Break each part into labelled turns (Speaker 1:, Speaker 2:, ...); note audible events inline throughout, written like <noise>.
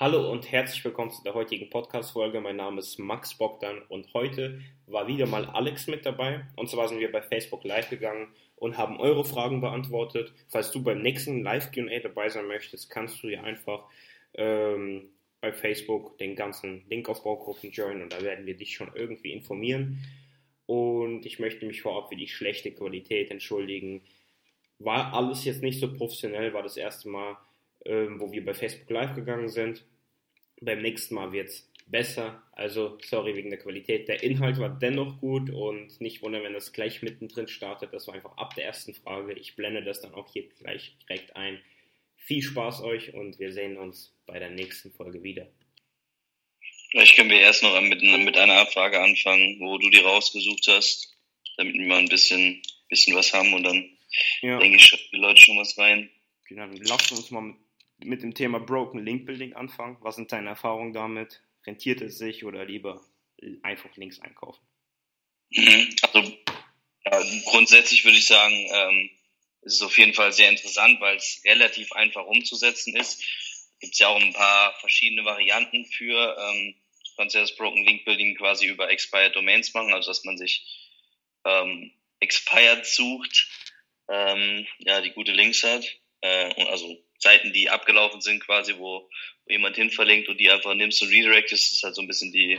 Speaker 1: Hallo und herzlich willkommen zu der heutigen Podcast-Folge. Mein Name ist Max Bogdan und heute war wieder mal Alex mit dabei. Und zwar sind wir bei Facebook Live gegangen und haben eure Fragen beantwortet. Falls du beim nächsten Live-QA dabei sein möchtest, kannst du hier einfach ähm, bei Facebook den ganzen Linkaufbaugruppen joinen und da werden wir dich schon irgendwie informieren. Und ich möchte mich vorab für die schlechte Qualität entschuldigen. War alles jetzt nicht so professionell, war das erste Mal ähm, wo wir bei Facebook Live gegangen sind. Beim nächsten Mal wird es besser. Also, sorry wegen der Qualität. Der Inhalt war dennoch gut und nicht wundern, wenn das gleich mittendrin startet. Das war einfach ab der ersten Frage. Ich blende das dann auch hier gleich direkt ein. Viel Spaß euch und wir sehen uns bei der nächsten Folge wieder.
Speaker 2: Vielleicht können wir erst noch mit, mit einer Abfrage anfangen, wo du die rausgesucht hast, damit wir mal ein bisschen, bisschen was haben und dann ja. denke ich, die Leute schon was rein.
Speaker 1: Genau, lasst uns mal mit mit dem Thema Broken Link Building anfangen. Was sind deine Erfahrungen damit? Rentiert es sich oder lieber einfach Links einkaufen?
Speaker 2: Also ja, grundsätzlich würde ich sagen, ähm, es ist auf jeden Fall sehr interessant, weil es relativ einfach umzusetzen ist. Gibt es ja auch ein paar verschiedene Varianten für. Ähm, du kannst ja das Broken Link Building quasi über Expired Domains machen, also dass man sich ähm, Expired sucht, ähm, ja, die gute Links hat. Äh, also Seiten, die abgelaufen sind, quasi, wo, wo jemand hin verlinkt und die einfach nimmst und redirectest, ist halt so ein bisschen die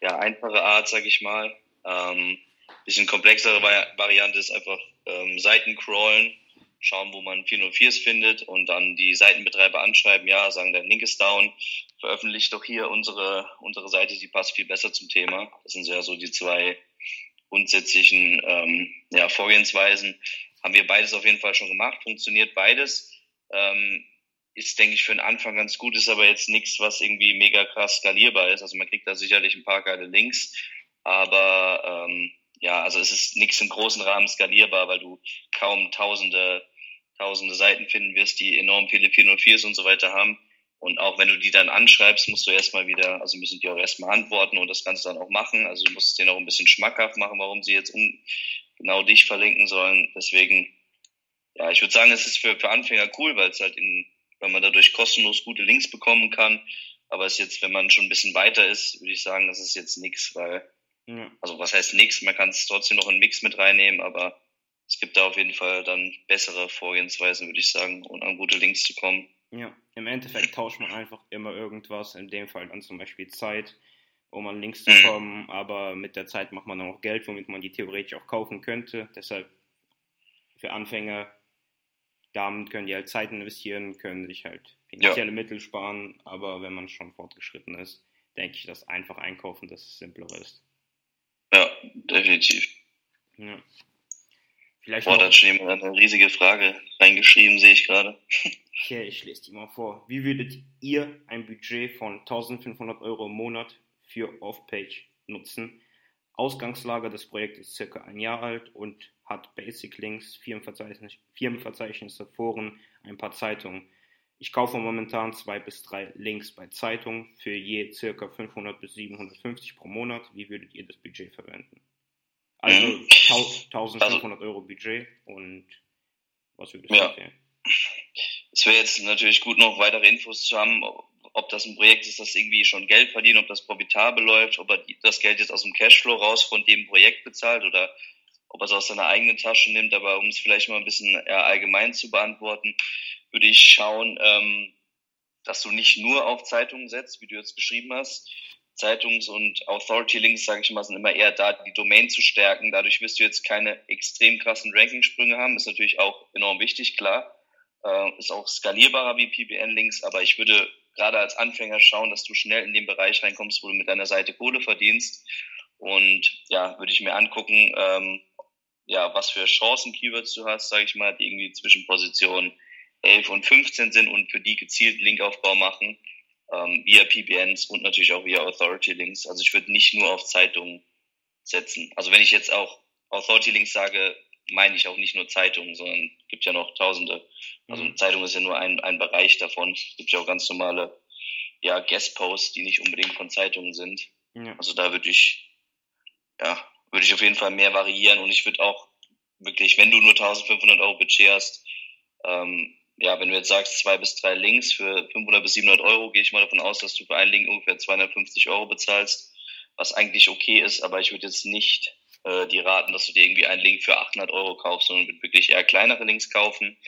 Speaker 2: ja, einfache Art, sag ich mal. Ähm, bisschen komplexere Variante ist einfach ähm, Seiten crawlen, schauen, wo man 404s findet und dann die Seitenbetreiber anschreiben, ja, sagen, dein Link ist down, veröffentlicht doch hier unsere, unsere Seite, die passt viel besser zum Thema. Das sind ja so die zwei grundsätzlichen ähm, ja, Vorgehensweisen. Haben wir beides auf jeden Fall schon gemacht, funktioniert beides. Ähm, ist, denke ich, für den Anfang ganz gut, ist aber jetzt nichts, was irgendwie mega krass skalierbar ist. Also man kriegt da sicherlich ein paar geile Links, aber ähm, ja, also es ist nichts im großen Rahmen skalierbar, weil du kaum tausende, tausende Seiten finden wirst, die enorm viele 404s und so weiter haben. Und auch wenn du die dann anschreibst, musst du erstmal wieder, also müssen die auch erstmal antworten und das Ganze dann auch machen. Also du musst es denen auch ein bisschen schmackhaft machen, warum sie jetzt um, genau dich verlinken sollen. Deswegen ja, ich würde sagen, es ist für, für Anfänger cool, weil es halt in, weil man dadurch kostenlos gute Links bekommen kann. Aber es jetzt, wenn man schon ein bisschen weiter ist, würde ich sagen, das ist jetzt nichts, weil, ja. also was heißt nichts? Man kann es trotzdem noch in Mix mit reinnehmen, aber es gibt da auf jeden Fall dann bessere Vorgehensweisen, würde ich sagen, um an gute Links zu kommen.
Speaker 1: Ja, im Endeffekt tauscht man einfach immer irgendwas, in dem Fall dann zum Beispiel Zeit, um an Links zu mhm. kommen, aber mit der Zeit macht man dann auch Geld, womit man die theoretisch auch kaufen könnte. Deshalb für Anfänger damit können die halt Zeit investieren, können sich halt finanzielle ja. Mittel sparen, aber wenn man schon fortgeschritten ist, denke ich, dass einfach einkaufen das simpler ist.
Speaker 2: Ja, definitiv. Ja. Vielleicht Boah, da hat schon jemand eine riesige Frage reingeschrieben, sehe ich gerade.
Speaker 1: Okay, ich lese die mal vor. Wie würdet ihr ein Budget von 1500 Euro im Monat für Off-Page nutzen? Ausgangslage des Projekts ist circa ein Jahr alt und hat Basic Links, Firmenverzeichnis, Firmenverzeichnisse, Foren, ein paar Zeitungen. Ich kaufe momentan zwei bis drei Links bei Zeitungen für je circa 500 bis 750 pro Monat. Wie würdet ihr das Budget verwenden? Also 1500 mhm. Euro Budget und was würdest du ja. empfehlen?
Speaker 2: Es wäre jetzt natürlich gut, noch weitere Infos zu haben, ob das ein Projekt ist, das irgendwie schon Geld verdient, ob das profitabel läuft, ob er das Geld jetzt aus dem Cashflow raus von dem Projekt bezahlt oder ob er es aus seiner eigenen Tasche nimmt. Aber um es vielleicht mal ein bisschen allgemein zu beantworten, würde ich schauen, ähm, dass du nicht nur auf Zeitungen setzt, wie du jetzt geschrieben hast. Zeitungs- und Authority-Links, sage ich mal, sind immer eher da, die Domain zu stärken. Dadurch wirst du jetzt keine extrem krassen Rankingsprünge haben. Ist natürlich auch enorm wichtig, klar. Äh, ist auch skalierbarer wie PBN-Links, aber ich würde gerade als Anfänger schauen, dass du schnell in den Bereich reinkommst, wo du mit deiner Seite Kohle verdienst. Und ja, würde ich mir angucken, ähm, ja, was für Chancen-Keywords du hast, sage ich mal, die irgendwie zwischen Position 11 und 15 sind und für die gezielt Linkaufbau machen, ähm, via PBNs und natürlich auch via Authority-Links. Also ich würde nicht nur auf Zeitungen setzen. Also wenn ich jetzt auch Authority-Links sage, meine ich auch nicht nur Zeitungen, sondern gibt ja noch tausende. Also mhm. Zeitung ist ja nur ein, ein Bereich davon. Es gibt ja auch ganz normale ja, Guest-Posts, die nicht unbedingt von Zeitungen sind. Ja. Also da würde ich, ja, würde ich auf jeden Fall mehr variieren und ich würde auch wirklich, wenn du nur 1500 Euro Budget hast, ähm, ja, wenn du jetzt sagst, zwei bis drei Links für 500 bis 700 Euro, gehe ich mal davon aus, dass du für einen Link ungefähr 250 Euro bezahlst, was eigentlich okay ist, aber ich würde jetzt nicht äh, die raten, dass du dir irgendwie einen Link für 800 Euro kaufst, sondern würde wirklich eher kleinere Links kaufen.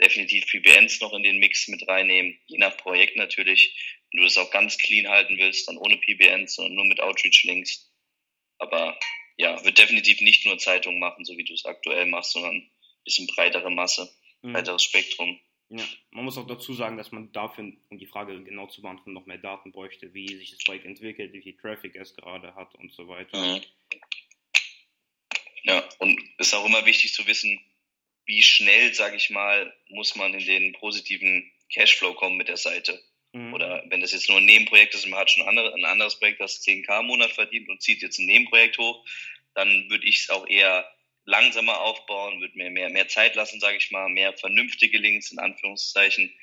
Speaker 2: Definitiv PBNs noch in den Mix mit reinnehmen, je nach Projekt natürlich. Wenn du das auch ganz clean halten willst, dann ohne PBNs, sondern nur mit Outreach-Links. Aber ja, wird definitiv nicht nur Zeitungen machen, so wie du es aktuell machst, sondern ein bisschen breitere Masse, mhm. breiteres Spektrum.
Speaker 1: Ja, man muss auch dazu sagen, dass man dafür, um die Frage genau zu beantworten, noch mehr Daten bräuchte, wie sich das Projekt entwickelt, wie viel Traffic es gerade hat und so weiter. Mhm.
Speaker 2: Ja, und es ist auch immer wichtig zu wissen, wie schnell, sage ich mal, muss man in den positiven Cashflow kommen mit der Seite. Mhm. Oder wenn das jetzt nur ein Nebenprojekt ist und man hat schon andere, ein anderes Projekt, das 10k im Monat verdient und zieht jetzt ein Nebenprojekt hoch, dann würde ich es auch eher langsamer aufbauen, würde mir mehr, mehr Zeit lassen, sage ich mal, mehr vernünftige Links in Anführungszeichen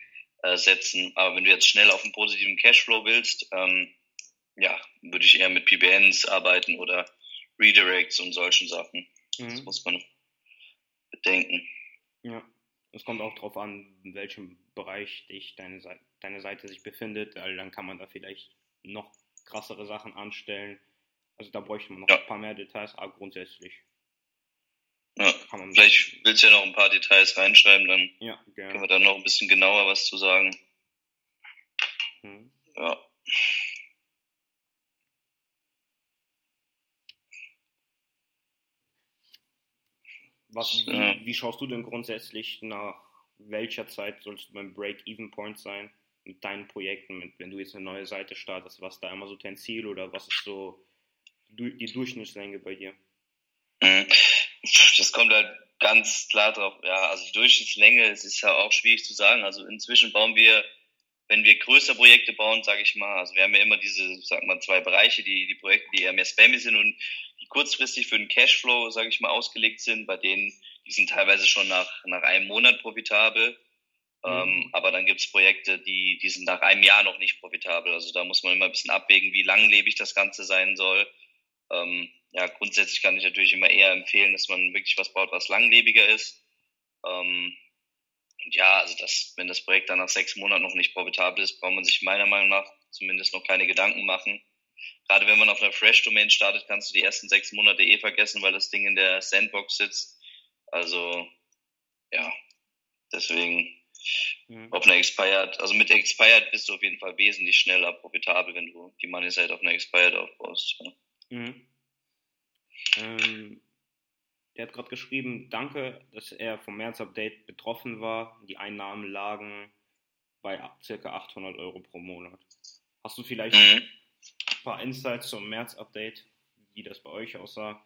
Speaker 2: äh, setzen. Aber wenn du jetzt schnell auf einen positiven Cashflow willst, ähm, ja, würde ich eher mit PBNs arbeiten oder Redirects und solchen Sachen. Mhm. Das muss man bedenken.
Speaker 1: Ja, es kommt auch darauf an, in welchem Bereich dich deine, Seite, deine Seite sich befindet, weil dann kann man da vielleicht noch krassere Sachen anstellen. Also da bräuchte man noch ja. ein paar mehr Details, aber grundsätzlich.
Speaker 2: Ja, vielleicht willst du ja noch ein paar Details reinschreiben, dann ja, können wir da noch ein bisschen genauer was zu sagen. Hm. Ja.
Speaker 1: Was, wie, wie, schaust du denn grundsätzlich nach welcher Zeit sollst du beim Break-Even-Point sein mit deinen Projekten, mit, wenn du jetzt eine neue Seite startest, was da immer so dein Ziel oder was ist so die Durchschnittslänge bei dir?
Speaker 2: Mhm. Das kommt halt ganz klar drauf. Ja, also die Durchschnittslänge, es ist ja auch schwierig zu sagen. Also inzwischen bauen wir, wenn wir größere Projekte bauen, sage ich mal, also wir haben ja immer diese, sag mal, zwei Bereiche, die, die Projekte, die eher mehr spammy sind und die kurzfristig für den Cashflow, sage ich mal, ausgelegt sind, bei denen, die sind teilweise schon nach, nach einem Monat profitabel. Mhm. Ähm, aber dann gibt's Projekte, die, die sind nach einem Jahr noch nicht profitabel. Also da muss man immer ein bisschen abwägen, wie langlebig das Ganze sein soll. Ähm, ja, grundsätzlich kann ich natürlich immer eher empfehlen, dass man wirklich was baut, was langlebiger ist. Ähm, und ja, also das, wenn das Projekt dann nach sechs Monaten noch nicht profitabel ist, braucht man sich meiner Meinung nach zumindest noch keine Gedanken machen gerade wenn man auf einer Fresh-Domain startet, kannst du die ersten sechs Monate eh vergessen, weil das Ding in der Sandbox sitzt. Also, ja, deswegen mhm. auf einer Expired, also mit Expired bist du auf jeden Fall wesentlich schneller profitabel, wenn du die Money Side auf einer Expired aufbaust. Ja. Mhm.
Speaker 1: Ähm, der hat gerade geschrieben, danke, dass er vom März-Update betroffen war. Die Einnahmen lagen bei ca. 800 Euro pro Monat. Hast du vielleicht mhm ein paar Insights zum März-Update, wie das bei euch aussah.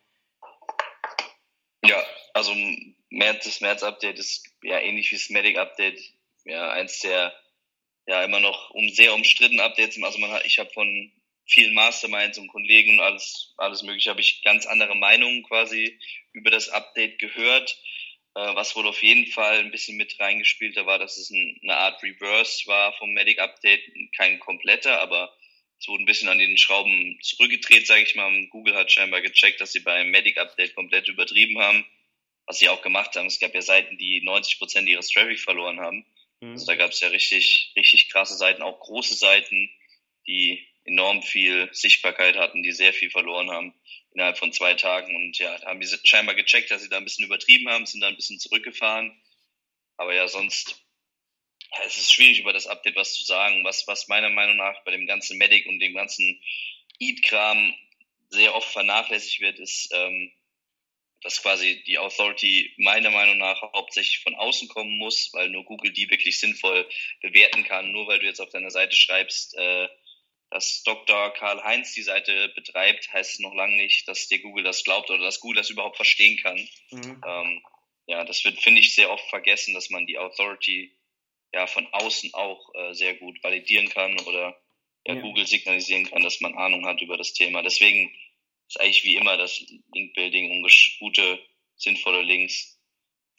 Speaker 2: Also März, das März-Update ist ja ähnlich wie das Medic-Update. Ja, eins der ja immer noch um sehr umstritten Updates. Also man hat, ich habe von vielen Masterminds und Kollegen und alles, alles mögliche, habe ich ganz andere Meinungen quasi über das Update gehört. Äh, was wohl auf jeden Fall ein bisschen mit reingespielt war, dass es ein, eine Art Reverse war vom Medic Update. Kein kompletter, aber es wurde ein bisschen an den Schrauben zurückgedreht, sage ich mal. Google hat scheinbar gecheckt, dass sie beim Medic Update komplett übertrieben haben, was sie auch gemacht haben. Es gab ja Seiten, die 90 Prozent ihres Traffic verloren haben. Mhm. Also da gab es ja richtig, richtig krasse Seiten, auch große Seiten, die enorm viel Sichtbarkeit hatten, die sehr viel verloren haben innerhalb von zwei Tagen. Und ja, haben die scheinbar gecheckt, dass sie da ein bisschen übertrieben haben, sind da ein bisschen zurückgefahren. Aber ja, sonst ja, es ist schwierig über das Update was zu sagen. Was, was meiner Meinung nach bei dem ganzen Medic und dem ganzen Eat-Kram sehr oft vernachlässigt wird, ist, ähm, dass quasi die Authority meiner Meinung nach hauptsächlich von außen kommen muss, weil nur Google die wirklich sinnvoll bewerten kann. Nur weil du jetzt auf deiner Seite schreibst, äh, dass Dr. Karl-Heinz die Seite betreibt, heißt es noch lange nicht, dass dir Google das glaubt oder dass Google das überhaupt verstehen kann. Mhm. Ähm, ja, das wird, finde ich, sehr oft vergessen, dass man die Authority ja von außen auch äh, sehr gut validieren kann oder ja, ja, Google signalisieren kann, dass man Ahnung hat über das Thema. Deswegen ist eigentlich wie immer das Linkbuilding und gute, sinnvolle Links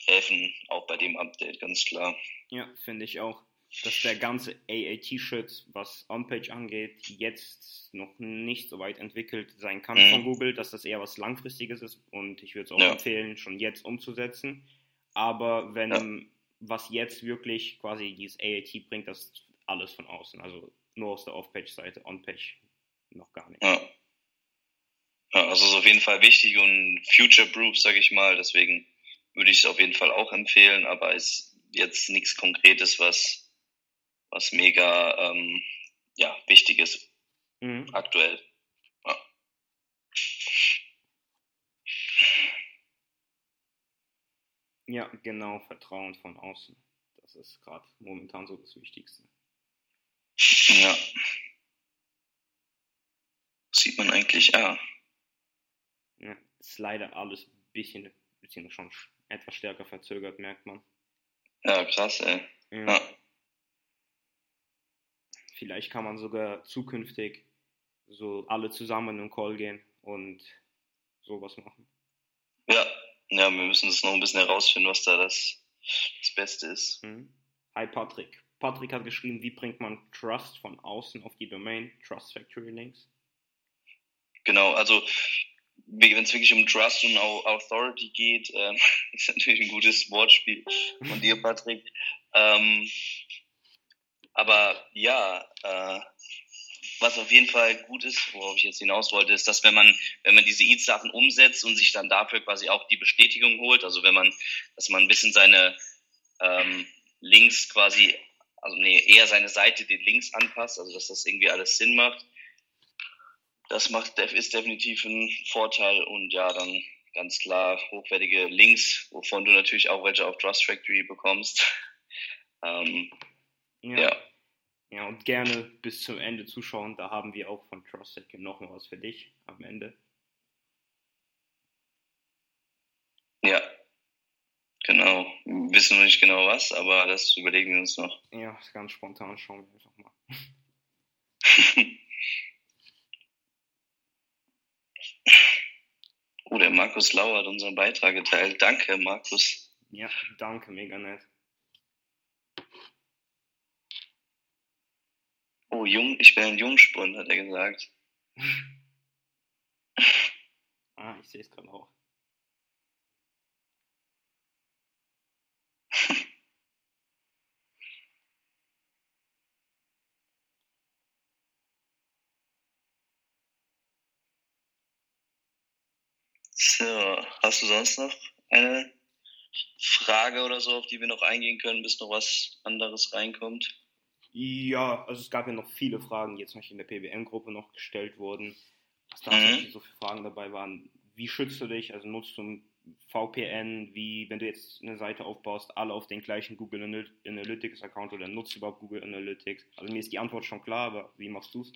Speaker 2: helfen auch bei dem Update, ganz klar.
Speaker 1: Ja, finde ich auch, dass der ganze AAT-Shit, was On-Page angeht, jetzt noch nicht so weit entwickelt sein kann mhm. von Google, dass das eher was Langfristiges ist und ich würde es auch ja. empfehlen, schon jetzt umzusetzen. Aber wenn ja was jetzt wirklich quasi dieses AAT bringt, das alles von außen. Also nur aus der Off-Page-Seite, On-Page noch gar nicht.
Speaker 2: Ja. Ja. also ist auf jeden Fall wichtig und future-proof, sage ich mal. Deswegen würde ich es auf jeden Fall auch empfehlen, aber ist jetzt nichts Konkretes, was, was mega ähm, ja, wichtig ist mhm. aktuell. Ja.
Speaker 1: ja, genau, Vertrauen von außen. Das ist gerade momentan so das Wichtigste.
Speaker 2: Ja. Sieht man eigentlich, ja.
Speaker 1: Ja ist leider alles ein bisschen, bisschen schon etwas stärker verzögert, merkt man.
Speaker 2: Ja, krass, ey. Ja. ja.
Speaker 1: Vielleicht kann man sogar zukünftig so alle zusammen in einen Call gehen und sowas machen.
Speaker 2: Ja, ja, wir müssen das noch ein bisschen herausfinden, was da das, das Beste ist.
Speaker 1: Mhm. Hi Patrick. Patrick hat geschrieben, wie bringt man Trust von außen auf die Domain, Trust Factory Links?
Speaker 2: Genau, also wenn es wirklich um Trust und Authority geht, ähm, <laughs> ist natürlich ein gutes Wortspiel von dir, Patrick. Ähm, aber ja, äh, was auf jeden Fall gut ist, worauf ich jetzt hinaus wollte, ist, dass wenn man, wenn man diese EAT-Sachen umsetzt und sich dann dafür quasi auch die Bestätigung holt, also wenn man, dass man ein bisschen seine ähm, Links quasi, also nee, eher seine Seite den Links anpasst, also dass das irgendwie alles Sinn macht, das macht, ist definitiv ein Vorteil und ja, dann ganz klar hochwertige Links, wovon du natürlich auch welche auf Trust Factory bekommst. <laughs> ähm,
Speaker 1: ja. ja. Ja, und gerne bis zum Ende zuschauen. Da haben wir auch von Trusted noch mal was für dich am Ende.
Speaker 2: Ja, genau. Wir wissen noch nicht genau was, aber das überlegen wir uns noch.
Speaker 1: Ja, ganz spontan schauen wir einfach mal. <laughs>
Speaker 2: oh, der Markus Lauer hat unseren Beitrag geteilt. Danke, Markus.
Speaker 1: Ja, danke, mega nett.
Speaker 2: Oh, jung, ich bin ein Jungspund, hat er gesagt. <laughs>
Speaker 1: ah, ich sehe es gerade auch.
Speaker 2: So, hast du sonst noch eine Frage oder so, auf die wir noch eingehen können, bis noch was anderes reinkommt?
Speaker 1: Ja, also es gab ja noch viele Fragen, die jetzt noch in der PBN-Gruppe noch gestellt wurden. Was da mhm. so viele Fragen dabei waren. Wie schützt du dich? Also nutzt du VPN? Wie, wenn du jetzt eine Seite aufbaust, alle auf den gleichen Google Analytics-Account oder nutzt du überhaupt Google Analytics? Also mir ist die Antwort schon klar, aber wie machst du es?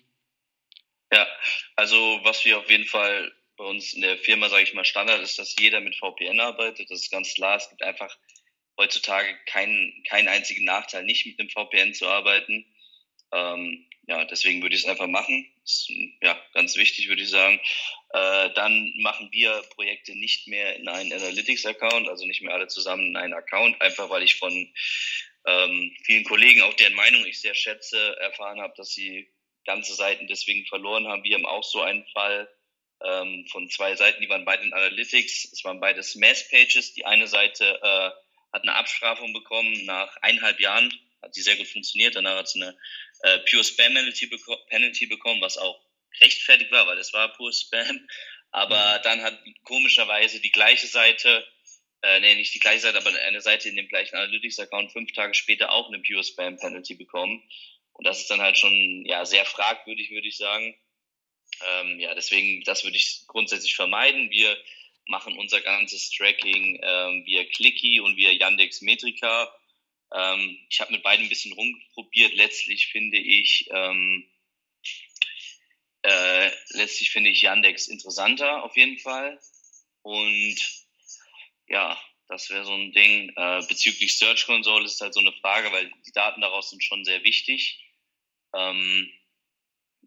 Speaker 2: Ja, also was wir auf jeden Fall bei uns in der Firma, sage ich mal, Standard ist, dass jeder mit VPN arbeitet. Das ist ganz klar. Es gibt einfach heutzutage keinen keinen einzigen Nachteil, nicht mit einem VPN zu arbeiten. Ähm, ja, deswegen würde ich es einfach machen. Ist, ja, ganz wichtig, würde ich sagen. Äh, dann machen wir Projekte nicht mehr in einen Analytics-Account, also nicht mehr alle zusammen in einen Account, einfach weil ich von ähm, vielen Kollegen, auch deren Meinung ich sehr schätze, erfahren habe, dass sie ganze Seiten deswegen verloren haben. Wir haben auch so einen Fall ähm, von zwei Seiten, die waren beide in Analytics. Es waren beides Mass-Pages. Die eine Seite äh, hat eine Abstrafung bekommen nach eineinhalb Jahren, hat sie sehr gut funktioniert. Danach hat sie eine äh, Pure Spam Penalty, beko Penalty bekommen, was auch rechtfertigt war, weil es war Pure Spam. Aber mhm. dann hat komischerweise die gleiche Seite, äh, nee, nicht die gleiche Seite, aber eine Seite in dem gleichen Analytics-Account fünf Tage später auch eine Pure Spam Penalty bekommen. Und das ist dann halt schon ja sehr fragwürdig, würde ich sagen. Ähm, ja, deswegen, das würde ich grundsätzlich vermeiden. Wir machen unser ganzes Tracking ähm, via Clicky und via Yandex Metrica. Ähm, ich habe mit beiden ein bisschen rumprobiert. Letztlich finde ich ähm, äh, letztlich finde ich Yandex interessanter auf jeden Fall. Und ja, das wäre so ein Ding. Äh, bezüglich Search Console ist halt so eine Frage, weil die Daten daraus sind schon sehr wichtig. Ähm,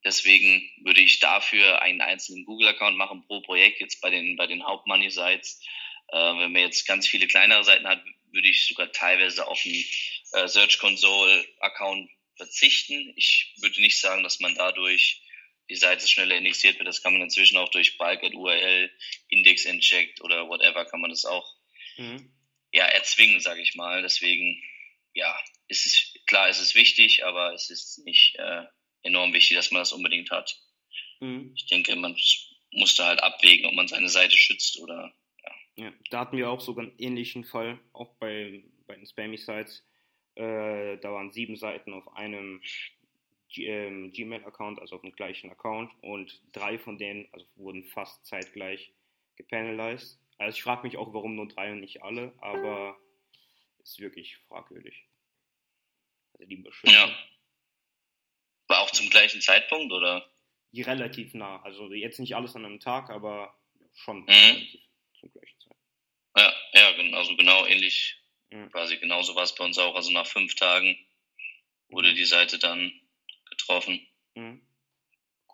Speaker 2: Deswegen würde ich dafür einen einzelnen Google-Account machen pro Projekt, jetzt bei den, bei den Hauptmoney-Sites. Äh, wenn man jetzt ganz viele kleinere Seiten hat, würde ich sogar teilweise auf einen äh, Search Console-Account verzichten. Ich würde nicht sagen, dass man dadurch die Seite schneller indexiert wird. Das kann man inzwischen auch durch Bulk at URL, Index Inject oder whatever kann man das auch mhm. ja, erzwingen, sage ich mal. Deswegen ja, es ist klar, es ist wichtig, aber es ist nicht äh, enorm wichtig, dass man das unbedingt hat. Mhm. Ich denke, man muss da halt abwägen, ob man seine Seite schützt oder
Speaker 1: ja. ja da hatten wir auch sogar einen ähnlichen Fall, auch bei, bei den Spammy-Sites. Äh, da waren sieben Seiten auf einem ähm, Gmail-Account, also auf dem gleichen Account und drei von denen also wurden fast zeitgleich gepanelized. Also ich frage mich auch, warum nur drei und nicht alle, aber ist wirklich fragwürdig.
Speaker 2: Also die beschützen. Ja. War auch zum gleichen Zeitpunkt, oder?
Speaker 1: Relativ nah. Also jetzt nicht alles an einem Tag, aber schon mhm. relativ
Speaker 2: zum gleichen Zeitpunkt. Ja, ja, also genau ähnlich. Mhm. Quasi genauso war es bei uns auch. Also nach fünf Tagen wurde mhm. die Seite dann getroffen. Mhm.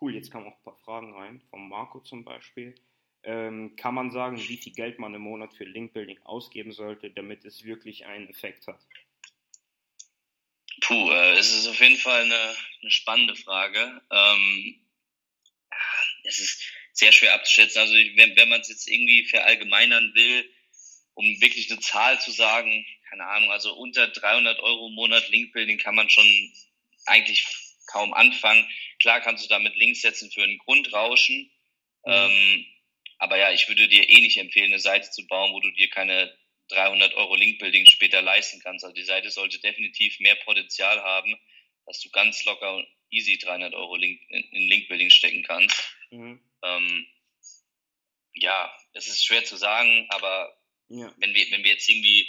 Speaker 1: Cool, jetzt kamen auch ein paar Fragen rein, vom Marco zum Beispiel. Ähm, kann man sagen, wie viel Geld man im Monat für Linkbuilding ausgeben sollte, damit es wirklich einen Effekt hat?
Speaker 2: Puh, äh, es ist auf jeden Fall eine, eine spannende Frage. Ähm, es ist sehr schwer abzuschätzen. Also wenn, wenn man es jetzt irgendwie verallgemeinern will, um wirklich eine Zahl zu sagen, keine Ahnung, also unter 300 Euro im Monat Linkbuilding kann man schon eigentlich kaum anfangen. Klar kannst du damit Links setzen für ein Grundrauschen. Mhm. Ähm, aber ja, ich würde dir eh nicht empfehlen, eine Seite zu bauen, wo du dir keine 300 Euro Linkbuilding später leisten kannst. Also die Seite sollte definitiv mehr Potenzial haben, dass du ganz locker und easy 300 Euro Link, in Linkbuilding stecken kannst. Mhm. Ähm, ja, es ist schwer zu sagen, aber ja. wenn, wir, wenn wir jetzt irgendwie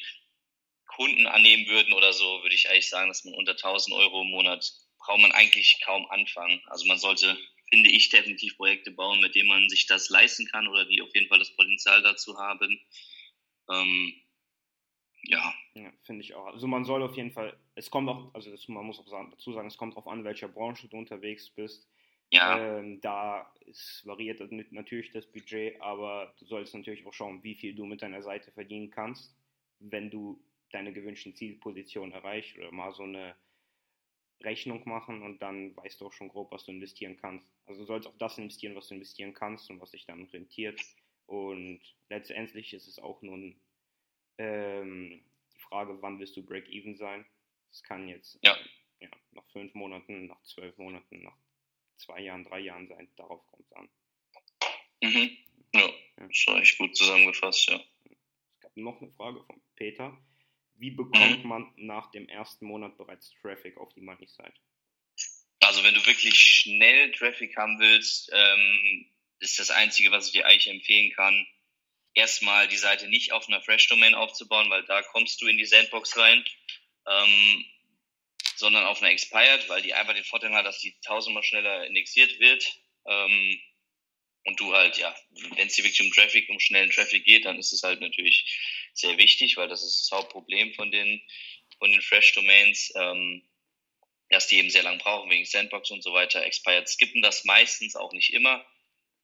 Speaker 2: Kunden annehmen würden oder so, würde ich eigentlich sagen, dass man unter 1000 Euro im Monat braucht man eigentlich kaum anfangen. Also man sollte, finde ich, definitiv Projekte bauen, mit denen man sich das leisten kann oder die auf jeden Fall das Potenzial dazu haben. Ähm, ja.
Speaker 1: ja Finde ich auch. Also man soll auf jeden Fall, es kommt auch, also das, man muss auch sagen, dazu sagen, es kommt darauf an, welcher Branche du unterwegs bist. Ja. Ähm, da ist, variiert natürlich das Budget, aber du sollst natürlich auch schauen, wie viel du mit deiner Seite verdienen kannst, wenn du deine gewünschten Zielpositionen erreichst oder mal so eine Rechnung machen und dann weißt du auch schon grob, was du investieren kannst. Also du sollst auch das investieren, was du investieren kannst und was sich dann rentiert. Und letztendlich ist es auch nur ähm, die Frage, wann wirst du Break-Even sein? Es kann jetzt ja. Äh, ja, nach fünf Monaten, nach zwölf Monaten, nach zwei Jahren, drei Jahren sein. Darauf kommt es an.
Speaker 2: Mhm. Ja, ja. das war echt gut zusammengefasst, ja.
Speaker 1: Es gab noch eine Frage von Peter. Wie bekommt mhm. man nach dem ersten Monat bereits Traffic auf die Money-Site?
Speaker 2: Also wenn du wirklich schnell Traffic haben willst, ähm, ist das Einzige, was ich dir eigentlich empfehlen kann, erstmal die Seite nicht auf einer Fresh-Domain aufzubauen, weil da kommst du in die Sandbox rein, ähm, sondern auf einer Expired, weil die einfach den Vorteil hat, dass die tausendmal schneller indexiert wird. Ähm, und du halt, ja, wenn es dir wirklich um Traffic, um schnellen Traffic geht, dann ist es halt natürlich sehr wichtig, weil das ist das Hauptproblem von den, von den Fresh Domains, ähm, dass die eben sehr lang brauchen wegen Sandbox und so weiter. Expired skippen das meistens auch nicht immer.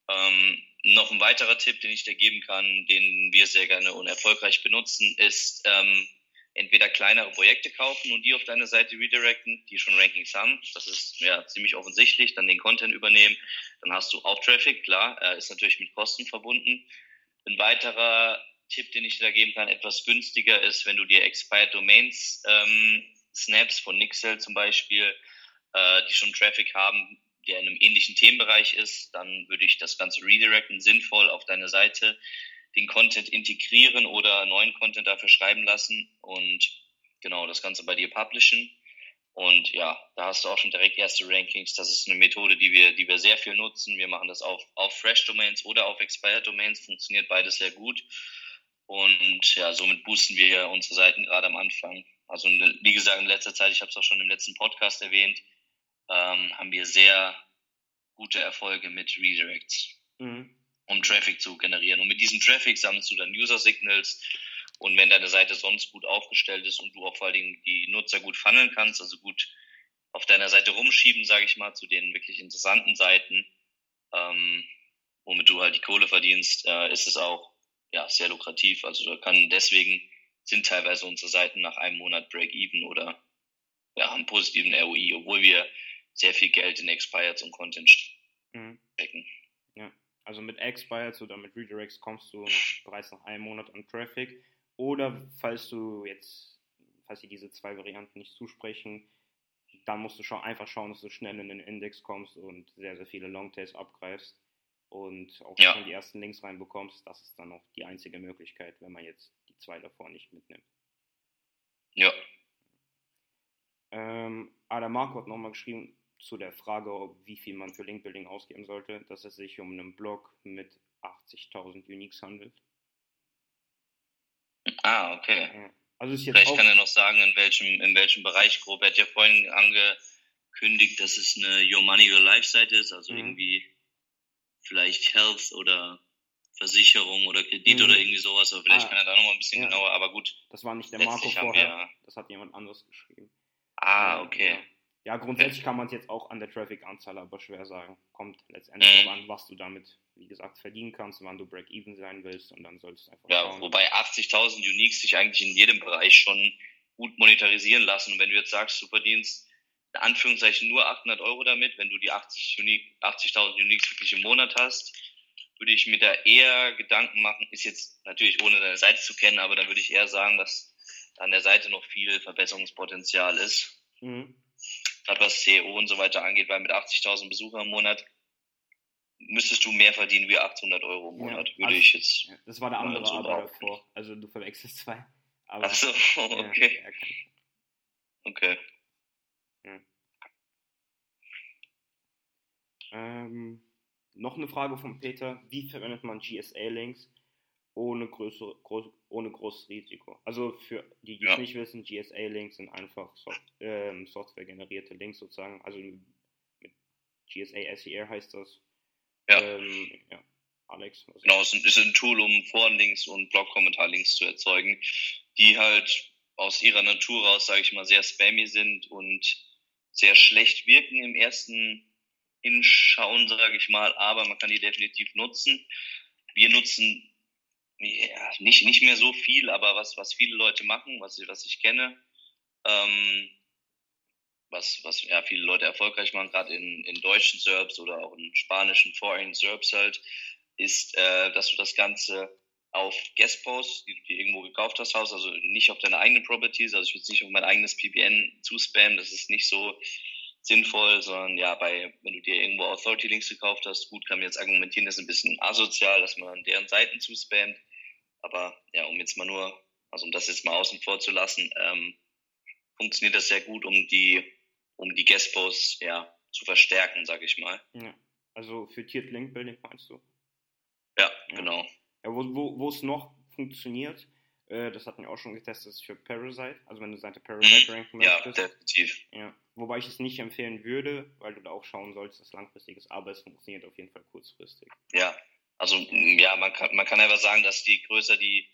Speaker 2: Ähm, noch ein weiterer Tipp, den ich dir geben kann, den wir sehr gerne und erfolgreich benutzen, ist ähm, entweder kleinere Projekte kaufen und die auf deine Seite redirecten, die schon Rankings haben. Das ist ja ziemlich offensichtlich. Dann den Content übernehmen. Dann hast du auch Traffic, klar, äh, ist natürlich mit Kosten verbunden. Ein weiterer Tipp, den ich dir da geben kann, etwas günstiger ist, wenn du dir Expired Domains ähm, Snaps von Nixel zum Beispiel, äh, die schon Traffic haben, der in einem ähnlichen Themenbereich ist, dann würde ich das Ganze redirecten, sinnvoll auf deine Seite, den Content integrieren oder neuen Content dafür schreiben lassen und genau das Ganze bei dir publishen. Und ja, da hast du auch schon direkt erste Rankings. Das ist eine Methode, die wir, die wir sehr viel nutzen. Wir machen das auf, auf Fresh Domains oder auf Expired Domains. Funktioniert beides sehr gut. Und ja, somit boosten wir unsere Seiten gerade am Anfang. Also wie gesagt, in letzter Zeit, ich habe es auch schon im letzten Podcast erwähnt, ähm, haben wir sehr gute Erfolge mit Redirects, mhm. um Traffic zu generieren. Und mit diesem Traffic sammelst du dann User Signals. Und wenn deine Seite sonst gut aufgestellt ist und du auch vor allen Dingen die Nutzer gut funneln kannst, also gut auf deiner Seite rumschieben, sage ich mal, zu den wirklich interessanten Seiten, ähm, womit du halt die Kohle verdienst, äh, ist es auch ja, sehr lukrativ. Also da kann deswegen sind teilweise unsere Seiten nach einem Monat Break-Even oder ja, haben positiven ROI, obwohl wir sehr viel Geld in Expireds und Content mhm. stecken.
Speaker 1: Mhm. Ja, also mit Expireds oder mit Redirects kommst du bereits nach einem Monat an Traffic. Oder falls du jetzt falls dir diese zwei Varianten nicht zusprechen, dann musst du schon einfach schauen, dass du schnell in den Index kommst und sehr, sehr viele Longtails abgreifst und auch ja. schon die ersten Links reinbekommst. Das ist dann auch die einzige Möglichkeit, wenn man jetzt die zwei davor nicht mitnimmt.
Speaker 2: Ja.
Speaker 1: Ähm, Adam Marco hat nochmal geschrieben zu der Frage, wie viel man für Linkbuilding ausgeben sollte, dass es sich um einen Blog mit 80.000 Uniques handelt.
Speaker 2: Ah, okay.
Speaker 1: Ja. Also
Speaker 2: Vielleicht kann er noch sagen, in welchem, in welchem Bereich grob. Er hat ja vorhin angekündigt, dass es eine Your Money Your Life Seite ist, also mhm. irgendwie vielleicht Health oder Versicherung oder Kredit mhm. oder irgendwie sowas, aber vielleicht ah, kann er da noch mal ein bisschen ja. genauer, aber gut.
Speaker 1: Das war nicht der Marco vorher, wir, das hat jemand anderes geschrieben.
Speaker 2: Ah, okay.
Speaker 1: Ja, grundsätzlich kann man es jetzt auch an der Traffic-Anzahl aber schwer sagen. Kommt letztendlich mhm. an, was du damit, wie gesagt, verdienen kannst, wann du Break-Even sein willst und dann solltest du einfach
Speaker 2: Ja, schauen. wobei 80.000 Uniques sich eigentlich in jedem Bereich schon gut monetarisieren lassen. Und wenn du jetzt sagst, du verdienst in Anführungszeichen nur 800 Euro damit, wenn du die 80.000 Unique, 80 Uniques wirklich im Monat hast, würde ich mir da eher Gedanken machen, ist jetzt natürlich ohne deine Seite zu kennen, aber dann würde ich eher sagen, dass an der Seite noch viel Verbesserungspotenzial ist. Mhm. Gerade was CEO und so weiter angeht, weil mit 80.000 Besuchern im Monat müsstest du mehr verdienen wie 800 Euro im Monat, ja, würde also, ich jetzt.
Speaker 1: Das war der andere so aber davor. Also du verwechselst zwei.
Speaker 2: Aber, Ach so, <laughs> okay. Ja, okay.
Speaker 1: Ähm, noch eine Frage von Peter. Wie verwendet man GSA-Links ohne, größere, groß, ohne großes Risiko? Also für die, die ja. es nicht wissen, GSA-Links sind einfach Soft, ähm, software-generierte Links sozusagen. Also mit GSA SER heißt das.
Speaker 2: Ja. Ähm, ja. Alex? Genau, es ist ein Tool, um Forenlinks und Blog-Kommentarlinks zu erzeugen, die halt aus ihrer Natur aus, sage ich mal, sehr spammy sind und sehr schlecht wirken im ersten hinschauen, sage ich mal, aber man kann die definitiv nutzen. Wir nutzen ja, nicht, nicht mehr so viel, aber was, was viele Leute machen, was, was ich kenne, ähm, was, was ja, viele Leute erfolgreich machen, gerade in, in deutschen Serbs oder auch in spanischen Foreign Serbs halt, ist, äh, dass du das Ganze auf Guestposts, die du dir irgendwo gekauft hast, hast, also nicht auf deine eigenen Properties, also ich würde nicht auf mein eigenes PBN zuspammen, das ist nicht so sinnvoll, sondern ja, bei, wenn du dir irgendwo Authority Links gekauft hast, gut, kann man jetzt argumentieren, das ist ein bisschen asozial, dass man deren Seiten zuspammt. Aber ja, um jetzt mal nur, also um das jetzt mal außen vor zu lassen, ähm, funktioniert das sehr gut, um die, um die Guest-Posts ja, zu verstärken, sag ich mal.
Speaker 1: Ja. Also für Tiered Link Building meinst du?
Speaker 2: Ja, ja. genau.
Speaker 1: Ja, wo, wo, wo es noch funktioniert, äh, das hatten wir auch schon getestet, ist für Parasite. Also wenn du Seite Parasite mhm. ranken
Speaker 2: möchtest. Ja, definitiv.
Speaker 1: Ja. Wobei ich es nicht empfehlen würde, weil du da auch schauen solltest, dass langfristig ist, aber es funktioniert auf jeden Fall kurzfristig.
Speaker 2: Ja, also ja, man kann, man kann einfach sagen, dass die größer die,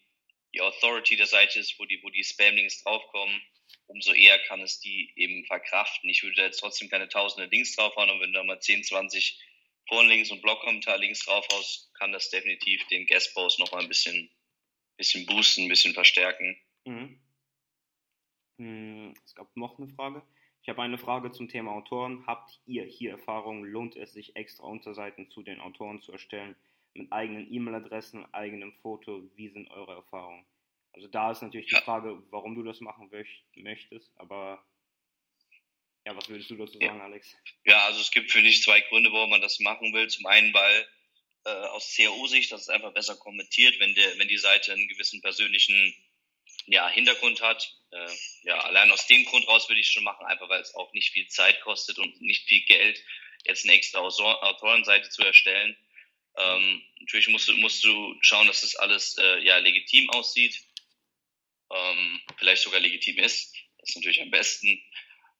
Speaker 2: die Authority der Seite ist, wo die, wo die Spam-Links draufkommen, umso eher kann es die eben verkraften. Ich würde da jetzt trotzdem keine tausende Links draufhauen und wenn du da mal 10, 20 Forenlinks und Blogkommentar-Links draufhaust, kann das definitiv den Guest-Post nochmal ein bisschen bisschen boosten, ein bisschen verstärken.
Speaker 1: Mhm. Hm, es gab noch eine Frage. Ich habe eine Frage zum Thema Autoren. Habt ihr hier Erfahrungen? Lohnt es sich extra Unterseiten zu den Autoren zu erstellen? Mit eigenen E-Mail-Adressen, eigenem Foto? Wie sind eure Erfahrungen? Also da ist natürlich ja. die Frage, warum du das machen möchtest, aber ja, was würdest du dazu sagen,
Speaker 2: ja.
Speaker 1: Alex?
Speaker 2: Ja, also es gibt für mich zwei Gründe, warum man das machen will. Zum einen, weil äh, aus CAO-Sicht, dass es einfach besser kommentiert, wenn, der, wenn die Seite einen gewissen persönlichen ja, Hintergrund hat. Äh, ja, allein aus dem Grund raus würde ich schon machen, einfach weil es auch nicht viel Zeit kostet und nicht viel Geld, jetzt eine extra Autorenseite zu erstellen. Ähm, natürlich musst du, musst du schauen, dass das alles äh, ja legitim aussieht, ähm, vielleicht sogar legitim ist. Das ist natürlich am besten.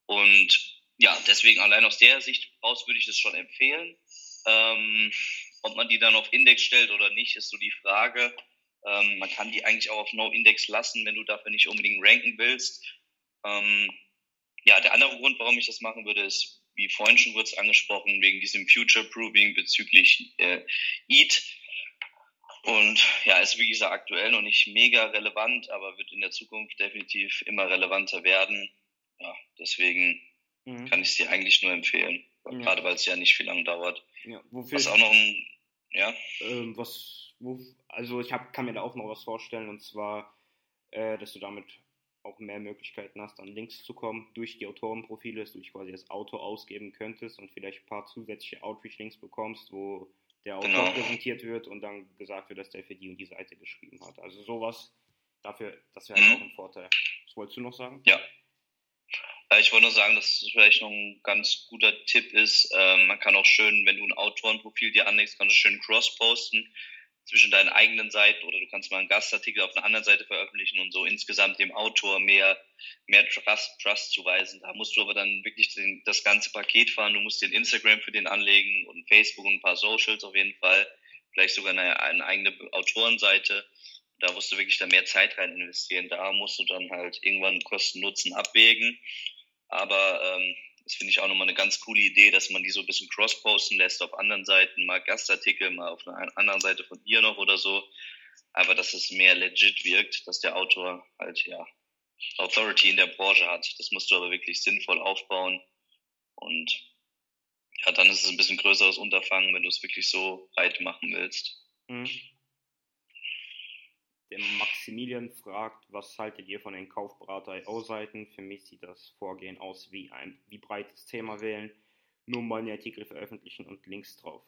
Speaker 2: Und ja, deswegen allein aus der Sicht raus würde ich das schon empfehlen. Ähm, ob man die dann auf Index stellt oder nicht, ist so die Frage. Ähm, man kann die eigentlich auch auf No-Index lassen, wenn du dafür nicht unbedingt ranken willst. Ähm, ja, der andere Grund, warum ich das machen würde, ist, wie vorhin schon kurz angesprochen, wegen diesem Future-Proving bezüglich äh, EAT. Und ja, ist wie gesagt aktuell noch nicht mega relevant, aber wird in der Zukunft definitiv immer relevanter werden. Ja, deswegen mhm. kann ich es dir eigentlich nur empfehlen. Ja. Gerade weil es ja nicht viel lang dauert.
Speaker 1: Ja, wofür
Speaker 2: was auch noch ein, ja.
Speaker 1: Ähm, was, wo, also ich hab, kann mir da auch noch was vorstellen und zwar, äh, dass du damit auch mehr Möglichkeiten hast, an Links zu kommen durch die Autorenprofile, dass du dich quasi das Auto ausgeben könntest und vielleicht ein paar zusätzliche Outreach-Links bekommst, wo der Autor genau. präsentiert wird und dann gesagt wird, dass der für die und die Seite geschrieben hat. Also sowas, dafür, das wäre halt auch ein Vorteil. Was wolltest du noch sagen?
Speaker 2: Ja. Äh, ich wollte nur sagen, dass es vielleicht noch ein ganz guter Tipp ist. Ähm, man kann auch schön, wenn du ein Autorenprofil dir anlegst, kannst du schön cross-posten zwischen deinen eigenen Seiten oder du kannst mal einen Gastartikel auf einer anderen Seite veröffentlichen und so insgesamt dem Autor mehr, mehr Trust, Trust zuweisen. Da musst du aber dann wirklich den, das ganze Paket fahren. Du musst den Instagram für den anlegen und Facebook und ein paar Socials auf jeden Fall. Vielleicht sogar eine, eine eigene Autorenseite. Da musst du wirklich dann mehr Zeit rein investieren. Da musst du dann halt irgendwann Kosten-Nutzen abwägen. Aber ähm, das finde ich auch nochmal eine ganz coole Idee, dass man die so ein bisschen cross-posten lässt auf anderen Seiten, mal Gastartikel, mal auf einer anderen Seite von ihr noch oder so. Aber dass es mehr legit wirkt, dass der Autor halt, ja, Authority in der Branche hat. Das musst du aber wirklich sinnvoll aufbauen. Und ja, dann ist es ein bisschen größeres Unterfangen, wenn du es wirklich so breit machen willst. Mhm.
Speaker 1: Der Maximilian fragt, was haltet ihr von den Kaufberater-IO-Seiten? Für mich sieht das Vorgehen aus wie ein wie breites Thema wählen, nur mal einen Artikel veröffentlichen und Links drauf.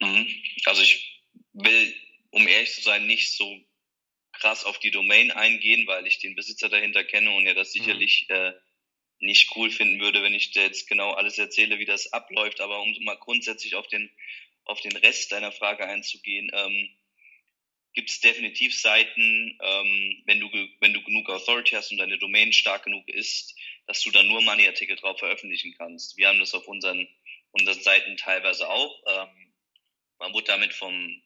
Speaker 2: Mhm. Also ich will, um ehrlich zu sein, nicht so krass auf die Domain eingehen, weil ich den Besitzer dahinter kenne und er das mhm. sicherlich mhm. äh, nicht cool finden würde, wenn ich dir jetzt genau alles erzähle, wie das abläuft. Aber um mal grundsätzlich auf den, auf den Rest deiner Frage einzugehen, ähm, gibt es definitiv Seiten, ähm, wenn, du, wenn du genug Authority hast und deine Domain stark genug ist, dass du da nur Money-Artikel drauf veröffentlichen kannst. Wir haben das auf unseren, unseren Seiten teilweise auch. Ähm, man wurde damit vom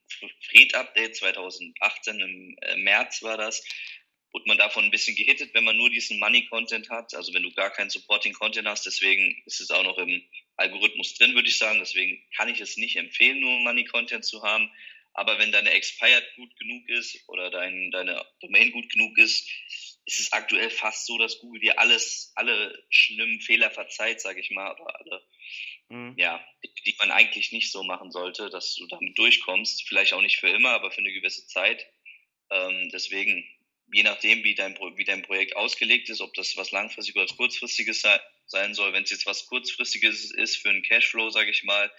Speaker 2: Fred-Update 2018, im äh, März war das, wurde man davon ein bisschen gehittet, wenn man nur diesen Money-Content hat, also wenn du gar keinen Supporting-Content hast. Deswegen ist es auch noch im Algorithmus drin, würde ich sagen. Deswegen kann ich es nicht empfehlen, nur Money-Content zu haben. Aber wenn deine Expired gut genug ist oder dein, deine Domain gut genug ist, ist es aktuell fast so, dass Google dir alles, alle schlimmen Fehler verzeiht, sage ich mal, oder alle, mhm. ja, die, die, man eigentlich nicht so machen sollte, dass du damit durchkommst. Vielleicht auch nicht für immer, aber für eine gewisse Zeit. Ähm, deswegen, je nachdem, wie dein, wie dein Projekt ausgelegt ist, ob das was langfristiges oder kurzfristiges sei, sein soll, wenn es jetzt was kurzfristiges ist für einen Cashflow, sage ich mal,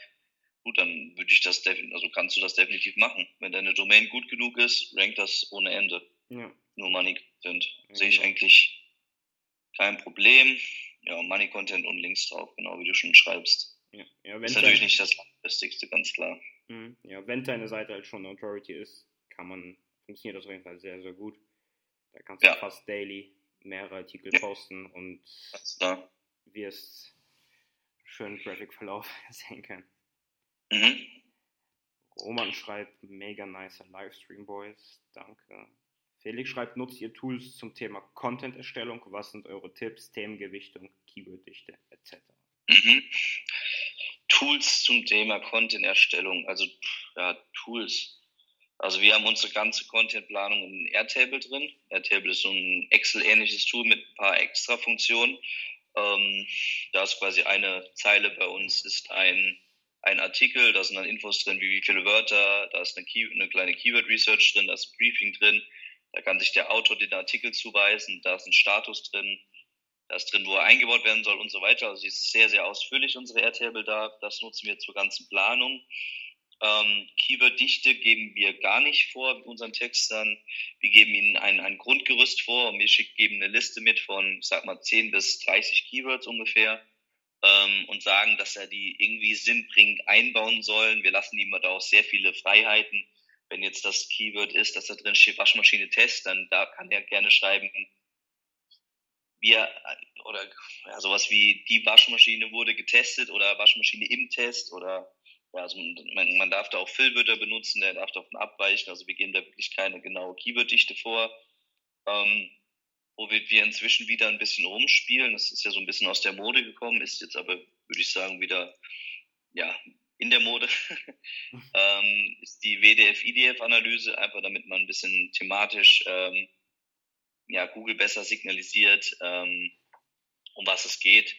Speaker 2: gut, dann würde ich das definitiv, also kannst du das definitiv machen. Wenn deine Domain gut genug ist, rankt das ohne Ende. Ja. Nur Money Content. Ja, Sehe ich genau. eigentlich kein Problem. Ja, Money Content und Links drauf, genau wie du schon schreibst. Ja, ja, wenn ist natürlich nicht das Langfristigste, ganz klar.
Speaker 1: Mhm. Ja, wenn deine Seite halt schon Authority ist, kann man, funktioniert das auf jeden Fall sehr, sehr gut. Da kannst du fast daily mehrere Artikel posten und wirst schönen Traffic-Verlauf <laughs> sehen können. Mhm. Roman schreibt, mega nicer Livestream, Boys. Danke. Felix schreibt, nutzt ihr Tools zum Thema Content-Erstellung? Was sind eure Tipps, Themengewichtung, Keyworddichte etc.? Mhm.
Speaker 2: Tools zum Thema Content-Erstellung. Also, ja, Tools. Also, wir haben unsere ganze Content-Planung in Airtable drin. Airtable ist so ein Excel-ähnliches Tool mit ein paar extra Funktionen. Ähm, da ist quasi eine Zeile bei uns, ist ein ein Artikel, da sind dann Infos drin, wie, viele Wörter, da ist eine, Key, eine kleine Keyword Research drin, da ist ein Briefing drin, da kann sich der Autor den Artikel zuweisen, da ist ein Status drin, da ist drin, wo er eingebaut werden soll und so weiter. Also sie ist sehr, sehr ausführlich, unsere Airtable da. Das nutzen wir zur ganzen Planung. Ähm, Keyword-Dichte geben wir gar nicht vor mit unseren Textern. Wir geben ihnen ein, ein Grundgerüst vor und wir schicken, geben eine Liste mit von, ich sag mal, 10 bis 30 Keywords ungefähr ähm, und sagen, dass er die irgendwie sinnbringend einbauen sollen. Wir lassen ihm da auch sehr viele Freiheiten. Wenn jetzt das Keyword ist, dass da drin steht Waschmaschine Test, dann da kann er gerne schreiben, wir oder ja, sowas wie die Waschmaschine wurde getestet oder Waschmaschine im Test oder ja, also man, man darf da auch Füllwörter benutzen, der darf davon abweichen. Also wir geben da wirklich keine genaue Keyworddichte vor. Ähm, wo wir inzwischen wieder ein bisschen rumspielen. Das ist ja so ein bisschen aus der Mode gekommen, ist jetzt aber, würde ich sagen, wieder ja, in der Mode, <laughs> ähm, ist die WDF-IDF-Analyse, einfach damit man ein bisschen thematisch ähm, ja, Google besser signalisiert, ähm, um was es geht.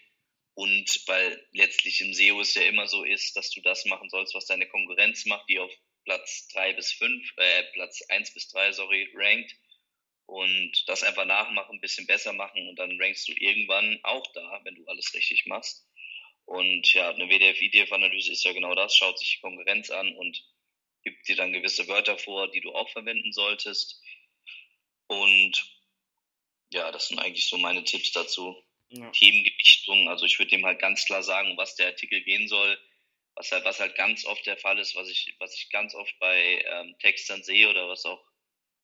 Speaker 2: Und weil letztlich im SEO es ja immer so ist, dass du das machen sollst, was deine Konkurrenz macht, die auf Platz drei bis fünf, äh, Platz eins bis drei, sorry, rankt und das einfach nachmachen, ein bisschen besser machen und dann rankst du irgendwann auch da, wenn du alles richtig machst. Und ja, eine WDF-IDF-Analyse ist ja genau das, schaut sich die Konkurrenz an und gibt dir dann gewisse Wörter vor, die du auch verwenden solltest. Und ja, das sind eigentlich so meine Tipps dazu. Ja. Themengewichtung, also ich würde dem halt ganz klar sagen, was der Artikel gehen soll, was halt, was halt ganz oft der Fall ist, was ich, was ich ganz oft bei ähm, Textern sehe oder was auch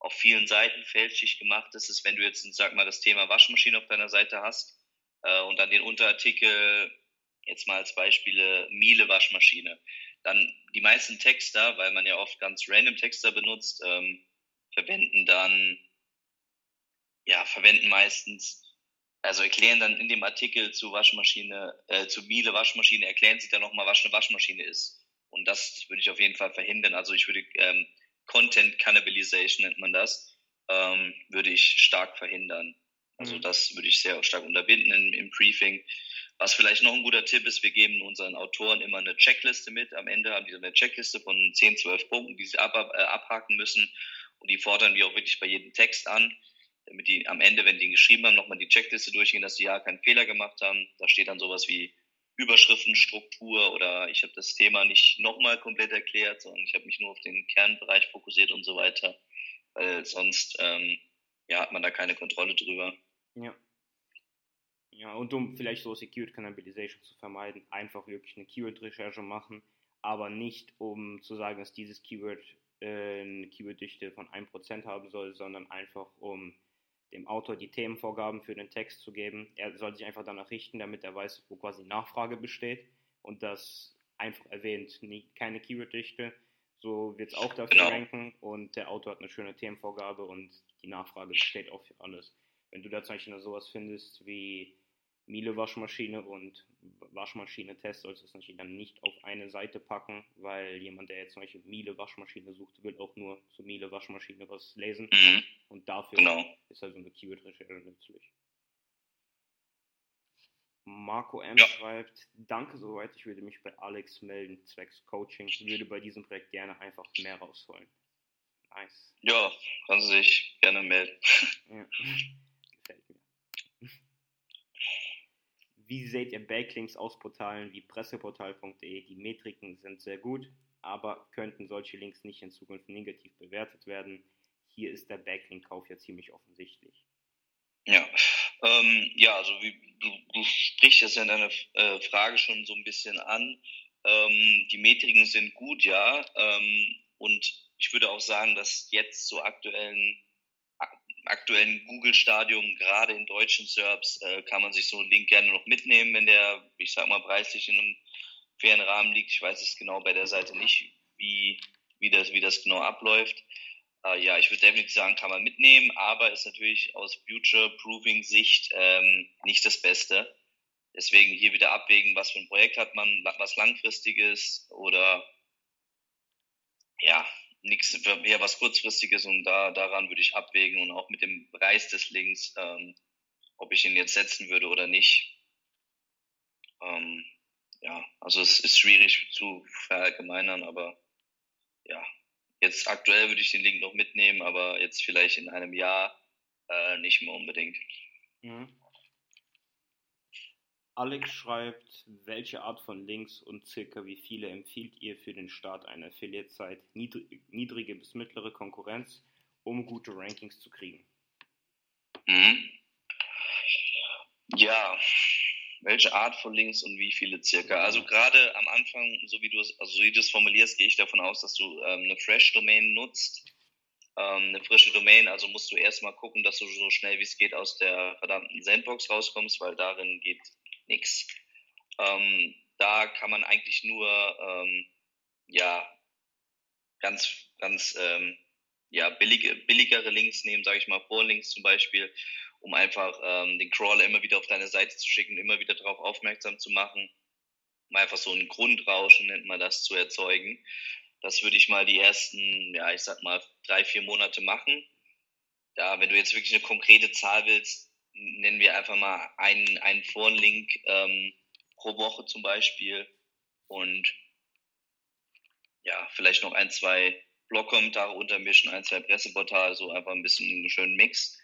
Speaker 2: auf vielen Seiten fälschlich gemacht ist, ist, wenn du jetzt, sag mal, das Thema Waschmaschine auf deiner Seite hast äh, und dann den Unterartikel, jetzt mal als Beispiele, Miele Waschmaschine, dann die meisten Texter, weil man ja oft ganz random Texter benutzt, ähm, verwenden dann, ja, verwenden meistens, also erklären dann in dem Artikel zu Waschmaschine, äh, zu Miele Waschmaschine, erklären sie dann nochmal, was eine Waschmaschine ist. Und das würde ich auf jeden Fall verhindern. Also ich würde ähm, Content Cannibalization nennt man das, ähm, würde ich stark verhindern. Also mhm. das würde ich sehr stark unterbinden im, im, Briefing. Was vielleicht noch ein guter Tipp ist, wir geben unseren Autoren immer eine Checkliste mit. Am Ende haben die eine Checkliste von 10, 12 Punkten, die sie ab, äh, abhaken müssen. Und die fordern wir auch wirklich bei jedem Text an, damit die am Ende, wenn die ihn geschrieben haben, nochmal die Checkliste durchgehen, dass sie ja keinen Fehler gemacht haben. Da steht dann sowas wie Überschriftenstruktur oder ich habe das Thema nicht nochmal komplett erklärt, sondern ich habe mich nur auf den Kernbereich fokussiert und so weiter, weil sonst ähm, ja, hat man da keine Kontrolle drüber.
Speaker 1: Ja. Ja, und um vielleicht so Secured Cannibalization zu vermeiden, einfach wirklich eine Keyword-Recherche machen, aber nicht um zu sagen, dass dieses Keyword äh, eine Keyword-Dichte von 1% haben soll, sondern einfach um dem Autor die Themenvorgaben für den Text zu geben. Er soll sich einfach danach richten, damit er weiß, wo quasi Nachfrage besteht und das einfach erwähnt, nie, keine Keyword-Dichte. So wird es auch dafür genau. ranken und der Autor hat eine schöne Themenvorgabe und die Nachfrage besteht auch für alles. Wenn du da zum Beispiel noch sowas findest wie Miele Waschmaschine und Waschmaschine Test sollst du es natürlich dann nicht auf eine Seite packen, weil jemand, der jetzt zum Beispiel Miele Waschmaschine sucht, will auch nur zu Miele Waschmaschine was lesen. Mhm. Und dafür genau. ist also eine Keyword-Recherche nützlich. Marco M. Ja. schreibt, danke soweit, ich würde mich bei Alex melden, zwecks Coaching. Ich würde bei diesem Projekt gerne einfach mehr rausholen.
Speaker 2: Nice. Ja, kann sie sich gerne melden. Ja. <laughs> Gefällt
Speaker 1: mir. Wie seht ihr Backlinks aus Portalen wie presseportal.de? Die Metriken sind sehr gut, aber könnten solche Links nicht in Zukunft negativ bewertet werden? Hier ist der Backlink-Kauf ja ziemlich offensichtlich.
Speaker 2: Ja, ähm, ja, also wie, du, du sprichst das ja in deiner äh, Frage schon so ein bisschen an. Ähm, die Metriken sind gut, ja. Ähm, und ich würde auch sagen, dass jetzt zu aktuellen aktuellen Google-Stadium, gerade in deutschen Serbs, äh, kann man sich so einen Link gerne noch mitnehmen, wenn der, ich sag mal, preislich in einem fairen Rahmen liegt. Ich weiß es genau bei der Seite nicht, wie, wie, das, wie das genau abläuft. Äh, ja, ich würde definitiv sagen, kann man mitnehmen, aber ist natürlich aus Future-Proofing-Sicht ähm, nicht das Beste. Deswegen hier wieder abwägen, was für ein Projekt hat man, was langfristiges oder ja, nichts eher was kurzfristiges und da daran würde ich abwägen und auch mit dem Preis des Links, ähm, ob ich ihn jetzt setzen würde oder nicht. Ähm, ja, also es ist schwierig zu verallgemeinern, aber ja, jetzt aktuell würde ich den Link noch mitnehmen, aber jetzt vielleicht in einem Jahr äh, nicht mehr unbedingt. Mhm.
Speaker 1: Alex schreibt, welche Art von Links und circa wie viele empfiehlt ihr für den Start einer Affiliate-Site? Niedrige bis mittlere Konkurrenz, um gute Rankings zu kriegen.
Speaker 2: Mhm. Ja, welche Art von Links und wie viele circa? Also gerade am Anfang, so wie du es, also wie du es formulierst, gehe ich davon aus, dass du ähm, eine Fresh-Domain nutzt. Ähm, eine frische Domain, also musst du erstmal gucken, dass du so schnell wie es geht aus der verdammten Sandbox rauskommst, weil darin geht nichts. Ähm, da kann man eigentlich nur ähm, ja ganz ganz ähm, ja billige billigere Links nehmen, sage ich mal Vorlinks zum Beispiel, um einfach ähm, den Crawler immer wieder auf deine Seite zu schicken, immer wieder darauf aufmerksam zu machen, um einfach so ein Grundrauschen nennt man das zu erzeugen. Das würde ich mal die ersten, ja ich sag mal drei vier Monate machen. Da, wenn du jetzt wirklich eine konkrete Zahl willst, nennen wir einfach mal einen, einen Vorlink ähm, pro Woche zum Beispiel und ja, vielleicht noch ein, zwei Blog-Kommentare untermischen, ein, zwei Presseportale, so einfach ein bisschen einen schönen Mix.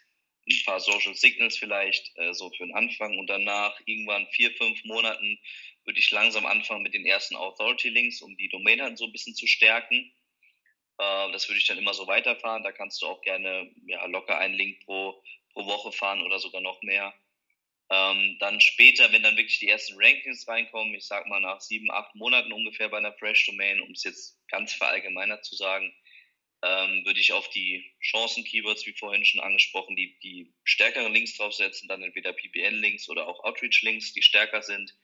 Speaker 2: Ein paar Social Signals vielleicht, äh, so für den Anfang. Und danach, irgendwann vier, fünf Monaten, würde ich langsam anfangen mit den ersten Authority-Links, um die Domain halt so ein bisschen zu stärken. Äh, das würde ich dann immer so weiterfahren. Da kannst du auch gerne ja, locker einen Link pro, pro Woche fahren oder sogar noch mehr. Ähm, dann später, wenn dann wirklich die ersten Rankings reinkommen, ich sag mal nach sieben, acht Monaten ungefähr bei einer Fresh Domain, um es jetzt ganz verallgemeinert zu sagen, ähm, würde ich auf die Chancen-Keywords, wie vorhin schon angesprochen, die, die stärkeren Links draufsetzen, dann entweder PPN-Links oder auch Outreach-Links, die stärker sind,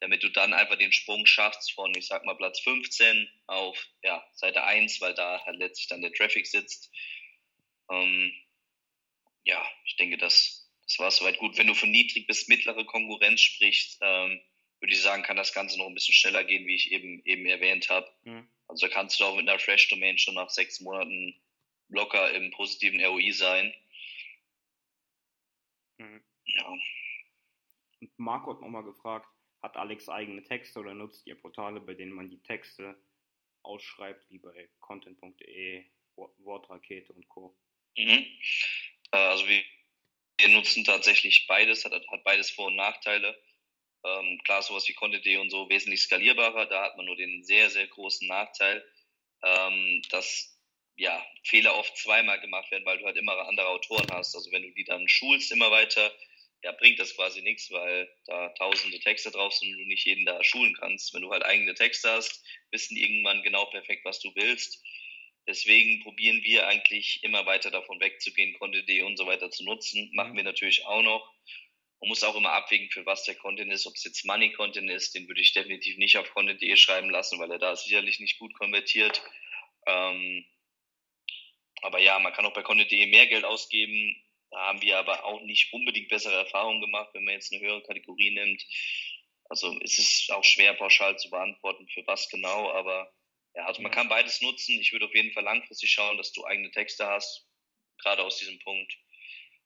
Speaker 2: damit du dann einfach den Sprung schaffst von, ich sag mal, Platz 15 auf ja, Seite 1, weil da halt letztlich dann der Traffic sitzt. Ähm, ja, ich denke, das, das war soweit gut. Wenn du von niedrig bis mittlere Konkurrenz sprichst, ähm, würde ich sagen, kann das Ganze noch ein bisschen schneller gehen, wie ich eben, eben erwähnt habe. Mhm. Also kannst du auch mit einer Fresh Domain schon nach sechs Monaten locker im positiven ROI sein.
Speaker 1: Mhm. Ja. Und Marco hat nochmal gefragt, hat Alex eigene Texte oder nutzt ihr Portale, bei denen man die Texte ausschreibt, wie bei content.de, Wortrakete und Co.
Speaker 2: Mhm. Äh, also wir wir nutzen tatsächlich beides, hat, hat beides Vor- und Nachteile. Ähm, klar, sowas wie Content.de und so wesentlich skalierbarer, da hat man nur den sehr, sehr großen Nachteil, ähm, dass ja, Fehler oft zweimal gemacht werden, weil du halt immer andere Autoren hast. Also wenn du die dann schulst immer weiter, ja, bringt das quasi nichts, weil da tausende Texte drauf sind und du nicht jeden da schulen kannst. Wenn du halt eigene Texte hast, wissen die irgendwann genau perfekt, was du willst. Deswegen probieren wir eigentlich immer weiter davon wegzugehen, Content.de und so weiter zu nutzen. Machen wir natürlich auch noch. Man muss auch immer abwägen, für was der Content ist. Ob es jetzt Money-Content ist, den würde ich definitiv nicht auf Content.de schreiben lassen, weil er da sicherlich nicht gut konvertiert. Ähm, aber ja, man kann auch bei Content.de mehr Geld ausgeben. Da haben wir aber auch nicht unbedingt bessere Erfahrungen gemacht, wenn man jetzt eine höhere Kategorie nimmt. Also es ist auch schwer pauschal zu beantworten, für was genau, aber ja, also man kann beides nutzen. Ich würde auf jeden Fall langfristig schauen, dass du eigene Texte hast, gerade aus diesem Punkt,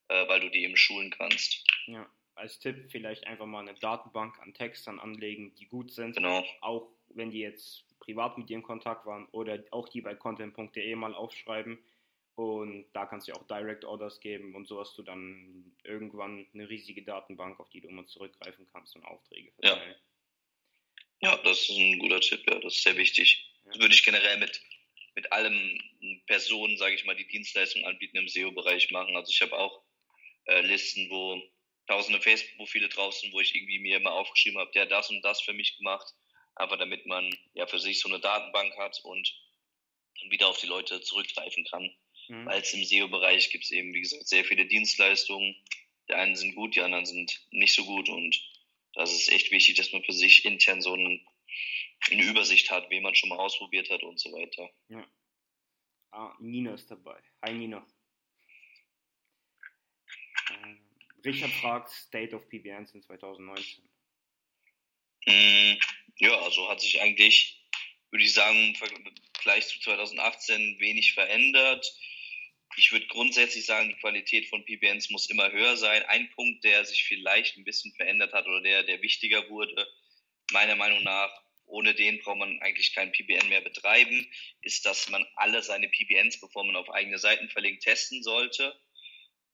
Speaker 2: äh, weil du die eben schulen kannst.
Speaker 1: Ja, als Tipp vielleicht einfach mal eine Datenbank an Textern anlegen, die gut sind.
Speaker 2: Genau.
Speaker 1: Auch wenn die jetzt privat mit dir in Kontakt waren oder auch die bei content.de mal aufschreiben. Und da kannst du auch Direct Orders geben und so hast du dann irgendwann eine riesige Datenbank, auf die du immer zurückgreifen kannst und Aufträge
Speaker 2: verteilen. Ja. ja, das ist ein guter Tipp, ja, das ist sehr wichtig. Das würde ich generell mit, mit allen Personen, sage ich mal, die Dienstleistungen anbieten im SEO-Bereich machen. Also ich habe auch äh, Listen, wo tausende Facebook-Profile draußen, wo ich irgendwie mir immer aufgeschrieben habe, der das und das für mich gemacht, einfach damit man ja für sich so eine Datenbank hat und dann wieder auf die Leute zurückgreifen kann. Mhm. Weil es im SEO-Bereich gibt es eben, wie gesagt, sehr viele Dienstleistungen. Die einen sind gut, die anderen sind nicht so gut und das ist echt wichtig, dass man für sich intern so einen eine Übersicht hat, wen man schon mal ausprobiert hat und so weiter.
Speaker 1: Ja. Ah, Nina ist dabei. Hi Nina. Äh, Richard fragt State of PBNs in 2019.
Speaker 2: Mm, ja, also hat sich eigentlich, würde ich sagen, im Vergleich zu 2018 wenig verändert. Ich würde grundsätzlich sagen, die Qualität von PBNs muss immer höher sein. Ein Punkt, der sich vielleicht ein bisschen verändert hat oder der, der wichtiger wurde, meiner Meinung nach, ohne den braucht man eigentlich kein PBN mehr betreiben, ist, dass man alle seine PBNs, bevor man auf eigene Seiten verlinkt, testen sollte.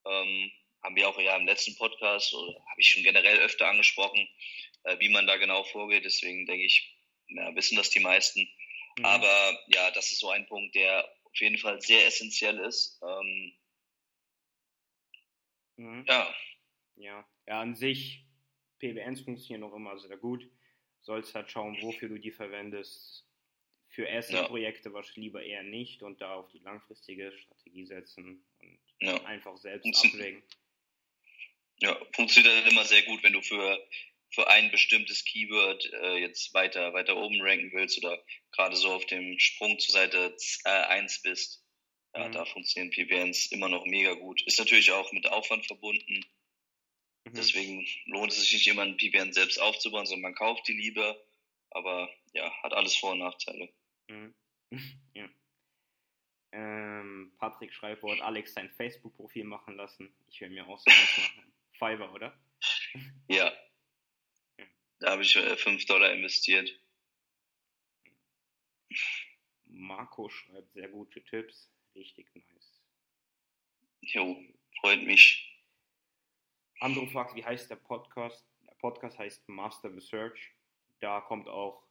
Speaker 2: Ähm, haben wir auch ja im letzten Podcast, oder habe ich schon generell öfter angesprochen, äh, wie man da genau vorgeht. Deswegen denke ich, ja, wissen das die meisten. Mhm. Aber ja, das ist so ein Punkt, der auf jeden Fall sehr essentiell ist. Ähm,
Speaker 1: mhm. Ja. Ja, ja, an sich, PBNs funktionieren auch immer sehr gut sollst halt schauen, wofür du die verwendest. Für erste ja. Projekte wahrscheinlich lieber eher nicht und da auf die langfristige Strategie setzen und ja. einfach selbst abwägen.
Speaker 2: Ja, funktioniert halt immer sehr gut, wenn du für, für ein bestimmtes Keyword äh, jetzt weiter, weiter oben ranken willst oder gerade so auf dem Sprung zur Seite äh, 1 bist. Ja, mhm. da funktionieren PBNs immer noch mega gut. Ist natürlich auch mit Aufwand verbunden. Mhm. Deswegen lohnt es sich nicht immer ein PBN selbst aufzubauen, sondern man kauft die lieber. Aber ja, hat alles Vor- und Nachteile.
Speaker 1: Mhm. <laughs> ja. Ähm, Patrick schreibt, wo hat Alex sein Facebook-Profil machen lassen? Ich will mir auch so machen. <laughs> Fiverr, oder?
Speaker 2: ja. Da habe ich äh, 5 Dollar investiert.
Speaker 1: Marco schreibt sehr gute Tipps. Richtig nice.
Speaker 2: Jo, freut mich.
Speaker 1: Andro fragt, wie heißt der Podcast? Der Podcast heißt Master Research. Da kommt auch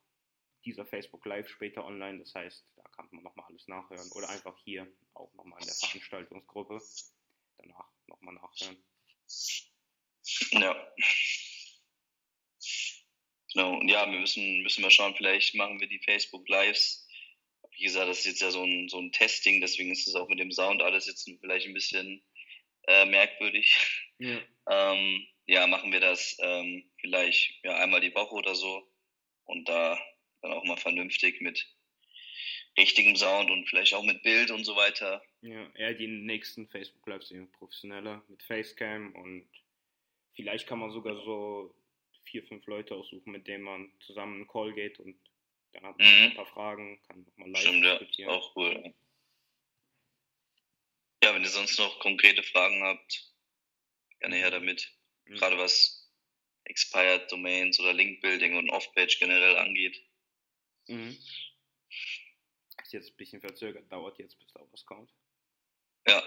Speaker 1: dieser Facebook Live später online. Das heißt, da kann man nochmal alles nachhören. Oder einfach hier auch nochmal in der Veranstaltungsgruppe danach nochmal nachhören.
Speaker 2: Ja. Genau, und ja, wir müssen, müssen mal schauen, vielleicht machen wir die Facebook Lives. Wie gesagt, das ist jetzt ja so ein, so ein Testing, deswegen ist es auch mit dem Sound alles jetzt vielleicht ein bisschen äh, merkwürdig. Ja. Ähm, ja, machen wir das ähm, vielleicht ja, einmal die Woche oder so und da dann auch mal vernünftig mit richtigem Sound und vielleicht auch mit Bild und so weiter.
Speaker 1: Ja, eher die nächsten Facebook Lives sind professioneller mit Facecam und vielleicht kann man sogar so vier, fünf Leute aussuchen, mit denen man zusammen einen Call geht und dann hat man mhm. ein paar Fragen, kann nochmal live
Speaker 2: Stimmt, diskutieren. Ja, auch cool. Ja, wenn ihr sonst noch konkrete Fragen habt, gerne her damit. Mhm. Gerade was Expired Domains oder Link Building und Off-Page generell angeht.
Speaker 1: Mhm. Ist jetzt ein bisschen verzögert, dauert jetzt, bis da was kommt.
Speaker 2: Ja.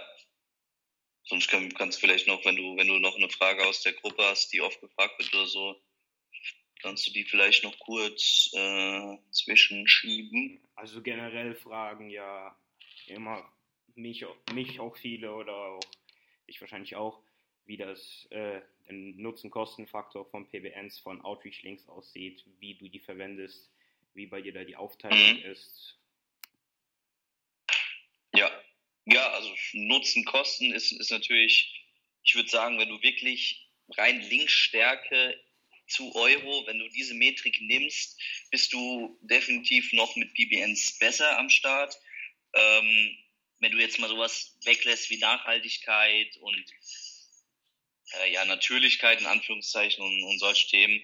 Speaker 2: Sonst kann, kannst du vielleicht noch, wenn du, wenn du noch eine Frage aus der Gruppe hast, die oft gefragt wird oder so, kannst du die vielleicht noch kurz äh, zwischenschieben.
Speaker 1: Also generell fragen ja immer mich, mich auch viele oder auch ich wahrscheinlich auch, wie das äh, Nutzen-Kosten-Faktor von PBNs von Outreach-Links aussieht, wie du die verwendest, wie bei dir da die Aufteilung mhm. ist.
Speaker 2: Ja, ja, also Nutzen, Kosten ist, ist natürlich, ich würde sagen, wenn du wirklich rein Linkstärke zu Euro, wenn du diese Metrik nimmst, bist du definitiv noch mit PBNs besser am Start. Ähm, wenn du jetzt mal sowas weglässt wie Nachhaltigkeit und äh, ja, Natürlichkeit in Anführungszeichen und, und solche Themen,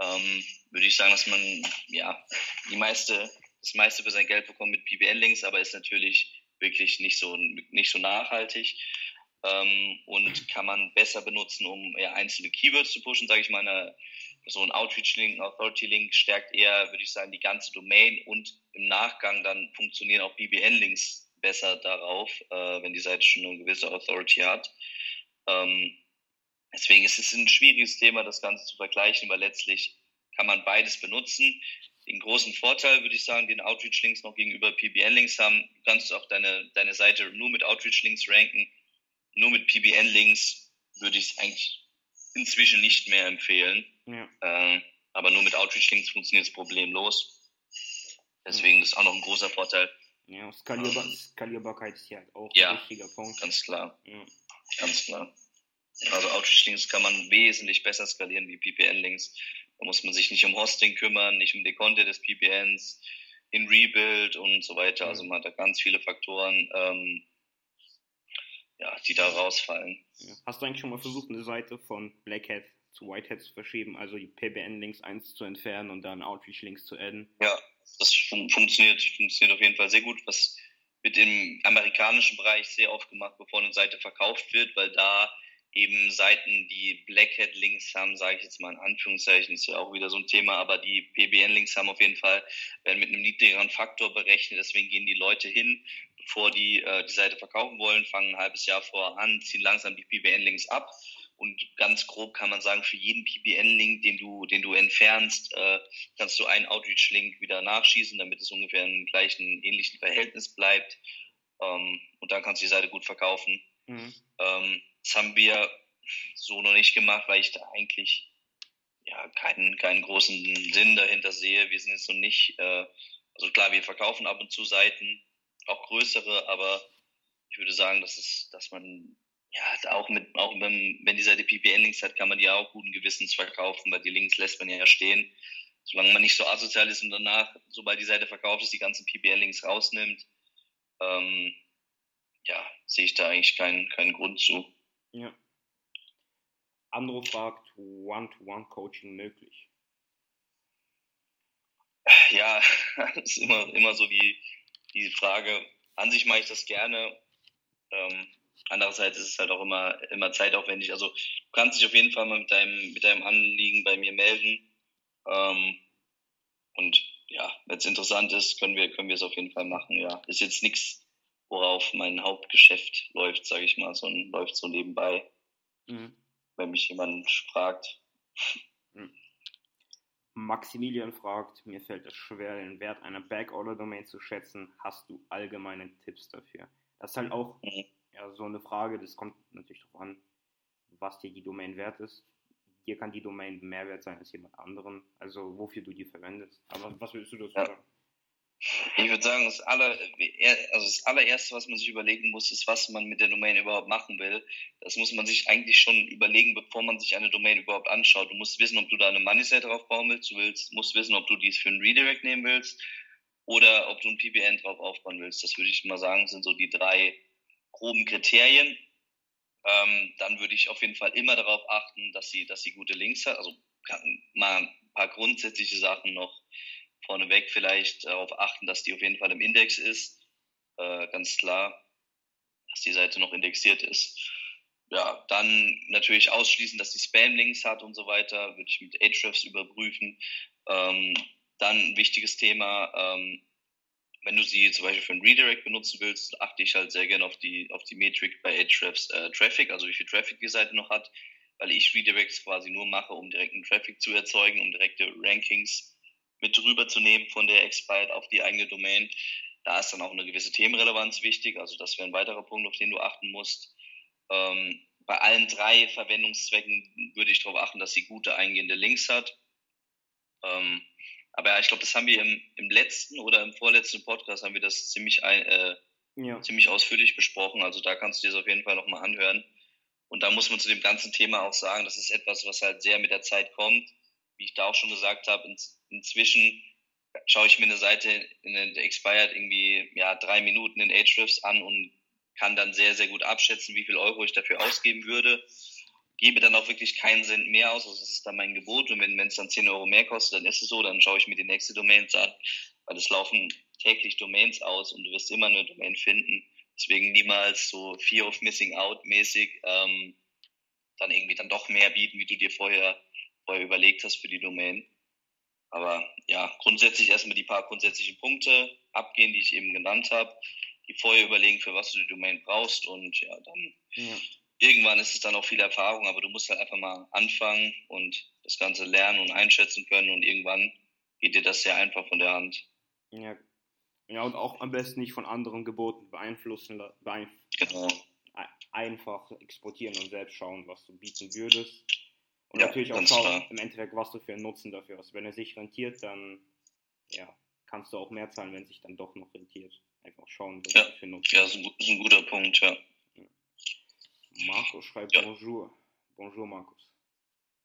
Speaker 2: ähm, würde ich sagen, dass man ja die meiste, das meiste für sein Geld bekommt mit PBN-Links, aber ist natürlich wirklich nicht so, nicht so nachhaltig ähm, und kann man besser benutzen, um ja, einzelne Keywords zu pushen, sage ich mal. Eine, so ein Outreach-Link, ein Authority-Link stärkt eher, würde ich sagen, die ganze Domain und im Nachgang dann funktionieren auch BBN-Links besser darauf, äh, wenn die Seite schon eine gewisse Authority hat. Ähm, deswegen ist es ein schwieriges Thema, das Ganze zu vergleichen, weil letztlich kann man beides benutzen den großen Vorteil, würde ich sagen, den Outreach-Links noch gegenüber PBN-Links haben. Du kannst auch deine, deine Seite nur mit Outreach-Links ranken. Nur mit PBN-Links würde ich es eigentlich inzwischen nicht mehr empfehlen. Ja. Äh, aber nur mit Outreach-Links funktioniert es problemlos. Deswegen ja. ist auch noch ein großer Vorteil.
Speaker 1: Ja, Skalierbar ähm, Skalierbarkeit ist ja auch
Speaker 2: ja, ein wichtiger Punkt. Ganz klar. Ja. Ganz klar. Also Outreach-Links kann man wesentlich besser skalieren wie PPN-Links. Da muss man sich nicht um Hosting kümmern, nicht um die Konte des PPNs, in Rebuild und so weiter. Also man hat da ganz viele Faktoren, ähm, ja, die da rausfallen.
Speaker 1: Hast du eigentlich schon mal versucht, eine Seite von Black Hat zu White Hat zu verschieben, also die PBN-Links 1 zu entfernen und dann Outreach-Links zu adden?
Speaker 2: Ja, das fun funktioniert, funktioniert auf jeden Fall sehr gut. Was mit dem amerikanischen Bereich sehr oft gemacht, bevor eine Seite verkauft wird, weil da eben Seiten, die Black Hat Links haben, sage ich jetzt mal in Anführungszeichen, ist ja auch wieder so ein Thema, aber die PBN Links haben auf jeden Fall, werden mit einem niedrigeren Faktor berechnet, deswegen gehen die Leute hin, bevor die äh, die Seite verkaufen wollen, fangen ein halbes Jahr vorher an, ziehen langsam die PBN Links ab und ganz grob kann man sagen, für jeden PBN-Link, den du, den du entfernst, äh, kannst du einen Outreach-Link wieder nachschießen, damit es ungefähr im gleichen, ähnlichen Verhältnis bleibt. Ähm, und dann kannst du die Seite gut verkaufen. Mhm. Ähm, das haben wir so noch nicht gemacht, weil ich da eigentlich ja keinen, keinen großen Sinn dahinter sehe. Wir sind jetzt noch nicht, äh, also klar, wir verkaufen ab und zu Seiten, auch größere, aber ich würde sagen, dass es, dass man ja auch mit, auch wenn, wenn die Seite PPN-Links hat, kann man die auch guten Gewissens verkaufen, weil die Links lässt man ja stehen. Solange man nicht so asozial ist und danach, sobald die Seite verkauft ist, die ganzen PPN-Links rausnimmt, ähm, ja, sehe ich da eigentlich keinen, keinen Grund zu.
Speaker 1: Ja. Andro fragt, One-to-One-Coaching möglich?
Speaker 2: Ja, <laughs> das ist immer, immer so die, die Frage. An sich mache ich das gerne. Ähm, andererseits ist es halt auch immer, immer zeitaufwendig. Also du kannst dich auf jeden Fall mal mit deinem, mit deinem Anliegen bei mir melden. Ähm, und ja, wenn es interessant ist, können wir, können wir es auf jeden Fall machen. Ja, ist jetzt nichts, worauf mein Hauptgeschäft läuft, sage ich mal, sondern läuft so nebenbei, mhm. wenn mich jemand fragt.
Speaker 1: Mhm. Maximilian fragt, mir fällt es schwer, den Wert einer Backorder-Domain zu schätzen. Hast du allgemeine Tipps dafür? Das ist halt auch mhm. ja, so eine Frage, das kommt natürlich darauf an, was dir die Domain wert ist. Dir kann die Domain mehr wert sein als jemand anderen, also wofür du die verwendest. Aber was würdest du dazu
Speaker 2: ja. sagen? Ich würde sagen, das, aller, also das allererste, was man sich überlegen muss, ist, was man mit der Domain überhaupt machen will. Das muss man sich eigentlich schon überlegen, bevor man sich eine Domain überhaupt anschaut. Du musst wissen, ob du da eine Money Set drauf bauen willst. Du willst, musst wissen, ob du dies für einen Redirect nehmen willst oder ob du ein PBN drauf aufbauen willst. Das würde ich mal sagen, sind so die drei groben Kriterien. Ähm, dann würde ich auf jeden Fall immer darauf achten, dass sie, dass sie gute Links hat. Also mal ein paar grundsätzliche Sachen noch vorneweg vielleicht darauf achten, dass die auf jeden Fall im Index ist. Äh, ganz klar, dass die Seite noch indexiert ist. Ja, dann natürlich ausschließen, dass die Spam-Links hat und so weiter, würde ich mit Ahrefs überprüfen. Ähm, dann ein wichtiges Thema, ähm, wenn du sie zum Beispiel für einen Redirect benutzen willst, achte ich halt sehr gerne auf die, auf die Metrik bei Ahrefs äh, Traffic, also wie viel Traffic die Seite noch hat, weil ich Redirects quasi nur mache, um direkten Traffic zu erzeugen, um direkte Rankings mit rüberzunehmen von der Expired auf die eigene Domain. Da ist dann auch eine gewisse Themenrelevanz wichtig. Also das wäre ein weiterer Punkt, auf den du achten musst. Ähm, bei allen drei Verwendungszwecken würde ich darauf achten, dass sie gute eingehende Links hat. Ähm, aber ja, ich glaube, das haben wir im, im letzten oder im vorletzten Podcast haben wir das ziemlich, äh, ja. ziemlich ausführlich besprochen. Also da kannst du dir das auf jeden Fall nochmal anhören. Und da muss man zu dem ganzen Thema auch sagen, das ist etwas, was halt sehr mit der Zeit kommt. Wie ich da auch schon gesagt habe, inzwischen schaue ich mir eine Seite in der Expired irgendwie ja drei Minuten in Ahrefs an und kann dann sehr, sehr gut abschätzen, wie viel Euro ich dafür ausgeben würde. Gebe dann auch wirklich keinen Cent mehr aus, also das ist dann mein Gebot. Und wenn es dann 10 Euro mehr kostet, dann ist es so, dann schaue ich mir die nächste Domains an, weil es laufen täglich Domains aus und du wirst immer eine Domain finden. Deswegen niemals so Fear of Missing Out mäßig ähm, dann irgendwie dann doch mehr bieten, wie du dir vorher, vorher überlegt hast für die Domain. Aber ja, grundsätzlich erstmal die paar grundsätzlichen Punkte abgehen, die ich eben genannt habe, die vorher überlegen, für was du die Domain brauchst und ja, dann ja. irgendwann ist es dann auch viel Erfahrung, aber du musst halt einfach mal anfangen und das Ganze lernen und einschätzen können und irgendwann geht dir das sehr einfach von der Hand.
Speaker 1: Ja, ja und auch am besten nicht von anderen Geboten beeinflussen, beeinf genau. einfach exportieren und selbst schauen, was du bieten würdest und ja, natürlich auch schauen, im Endeffekt, was du für einen Nutzen dafür hast. Wenn er sich rentiert, dann ja, kannst du auch mehr zahlen, wenn es sich dann doch noch rentiert. Einfach schauen, was
Speaker 2: ja. du für einen Nutzen Ja, das ist ein, guter Punkt, ja.
Speaker 1: Markus schreibt ja. Bonjour. Bonjour, Markus. <laughs>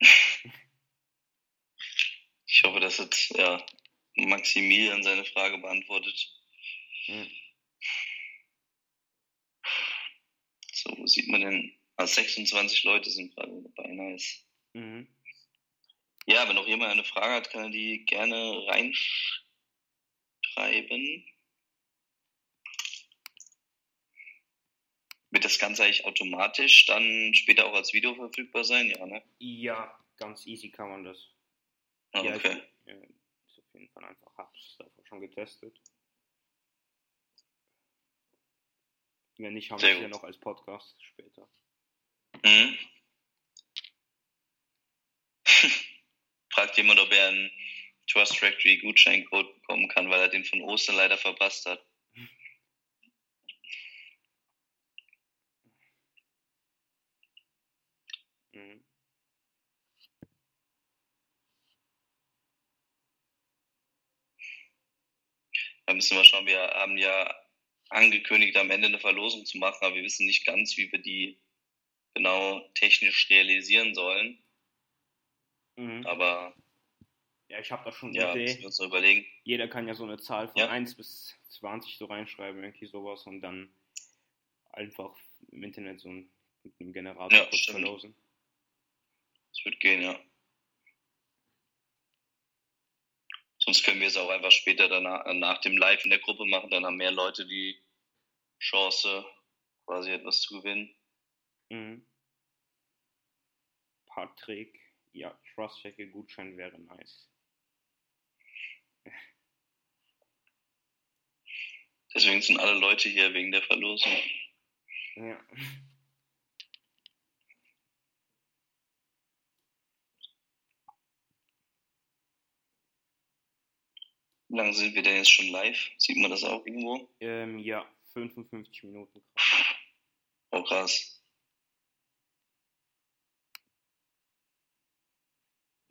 Speaker 2: ich hoffe, das hat ja, Maximilian seine Frage beantwortet. Hm. So, wo sieht man denn? Ah, 26 Leute sind gerade dabei, nice. Mhm. Ja, wenn noch jemand eine Frage hat, kann er die gerne reinschreiben. Wird das Ganze eigentlich automatisch dann später auch als Video verfügbar sein? Ja, ne?
Speaker 1: Ja, ganz easy kann man das.
Speaker 2: Ah, okay.
Speaker 1: Ja, ist auf jeden Fall einfach, hab's einfach schon getestet. Wenn nicht, haben wir es ja noch als Podcast später. Mhm. <laughs>
Speaker 2: fragt jemand, ob er einen Trust Factory Gutscheincode bekommen kann, weil er den von Ostern leider verpasst hat. Mhm. Da müssen wir schauen. Wir haben ja angekündigt, am Ende eine Verlosung zu machen, aber wir wissen nicht ganz, wie wir die genau technisch realisieren sollen. Mhm. Aber.
Speaker 1: Ja, ich habe da schon
Speaker 2: eine ja, Idee. Wir uns überlegen.
Speaker 1: Jeder kann ja so eine Zahl von ja. 1 bis 20 so reinschreiben, irgendwie sowas, und dann einfach im Internet so ein, mit einem Generator ja, kurz verlosen.
Speaker 2: Das wird gehen, ja. Sonst können wir es auch einfach später danach, nach dem Live in der Gruppe machen, dann haben mehr Leute die Chance, quasi etwas zu gewinnen. Mhm.
Speaker 1: Patrick ja, Trust-Check-Gutschein wäre nice.
Speaker 2: Deswegen sind alle Leute hier wegen der Verlosung.
Speaker 1: Ja.
Speaker 2: Wie lange sind wir denn jetzt schon live? Sieht man das auch irgendwo?
Speaker 1: Ähm, ja, 55 Minuten gerade.
Speaker 2: Oh, krass.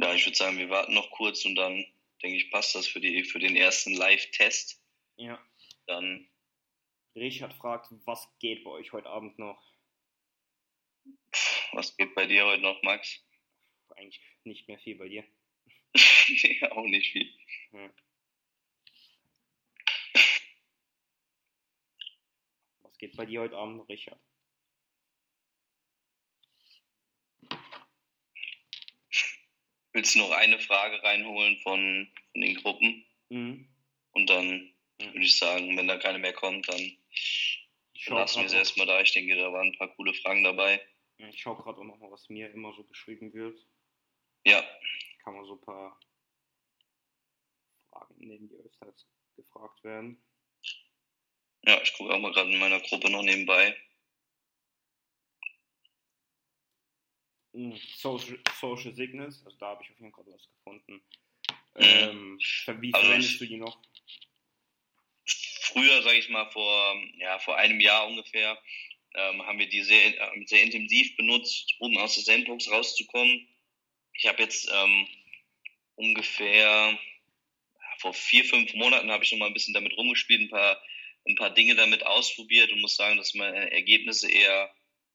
Speaker 2: Ja, ich würde sagen, wir warten noch kurz und dann, denke ich, passt das für, die, für den ersten Live-Test.
Speaker 1: Ja.
Speaker 2: Dann,
Speaker 1: Richard fragt, was geht bei euch heute Abend noch?
Speaker 2: was geht bei dir heute noch, Max?
Speaker 1: Eigentlich nicht mehr viel bei dir.
Speaker 2: ja, <laughs> auch nicht viel.
Speaker 1: Ja. Was geht bei dir heute Abend Richard?
Speaker 2: Willst du noch eine Frage reinholen von, von den Gruppen?
Speaker 1: Mhm.
Speaker 2: Und dann würde ich sagen, wenn da keine mehr kommt, dann
Speaker 1: schaue
Speaker 2: lassen wir es
Speaker 1: gerade
Speaker 2: erstmal da. Ich denke, da waren ein paar coole Fragen dabei.
Speaker 1: ich schau grad auch noch mal, was mir immer so geschrieben wird.
Speaker 2: Ja,
Speaker 1: Kann man so ein paar Fragen nehmen, die öfters gefragt werden.
Speaker 2: ja, ich gucke auch mal gerade in meiner Gruppe noch nebenbei.
Speaker 1: Social, Social Signals, also da habe ich auf jeden Fall was gefunden.
Speaker 2: Mhm.
Speaker 1: Ähm, wie
Speaker 2: Also
Speaker 1: verwendest du die noch?
Speaker 2: früher, sage ich mal, vor, ja, vor einem Jahr ungefähr, ähm, haben wir die sehr, äh, sehr intensiv benutzt, um aus der Sandbox rauszukommen. Ich habe jetzt ähm, ungefähr vor vier, fünf Monaten habe ich noch mal ein bisschen damit rumgespielt, ein paar, ein paar Dinge damit ausprobiert und muss sagen, dass meine Ergebnisse eher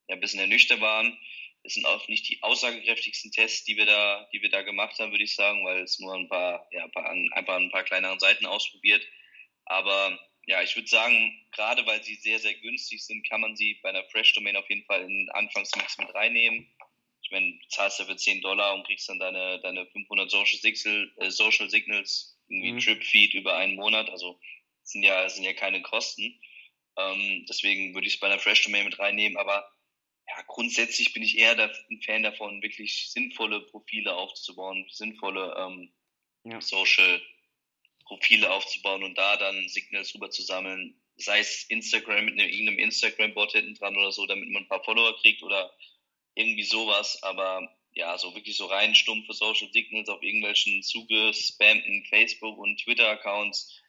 Speaker 2: ja, ein bisschen ernüchtert waren. Es sind auch nicht die aussagekräftigsten Tests, die wir da, die wir da gemacht haben, würde ich sagen, weil es nur ein paar, ja, ein paar, einfach ein paar kleineren Seiten ausprobiert. Aber ja, ich würde sagen, gerade weil sie sehr, sehr günstig sind, kann man sie bei einer Fresh Domain auf jeden Fall in Anfangsmix mit reinnehmen. Ich meine, du zahlst dafür 10 Dollar und kriegst dann deine, deine 500 Social, Signal, äh, Social Signals, irgendwie
Speaker 1: Mhm.
Speaker 2: Drip Feed über einen Monat. Also sind ja, sind ja keine Kosten. Ähm, deswegen würde ich es bei einer Fresh Domain mit reinnehmen. Aber ja, grundsätzlich bin ich eher ein Fan davon, wirklich sinnvolle Profile aufzubauen, sinnvolle ähm,
Speaker 1: Ja.
Speaker 2: Social Profile aufzubauen und da dann Signals rüber zu sammeln, sei es Instagram mit einem, irgendeinem Instagram-Bot hinten dran oder so, damit man ein paar Follower kriegt oder irgendwie sowas, aber ja, so wirklich so rein stumpfe Social Signals auf irgendwelchen zugespammten Facebook- und Twitter-Accounts,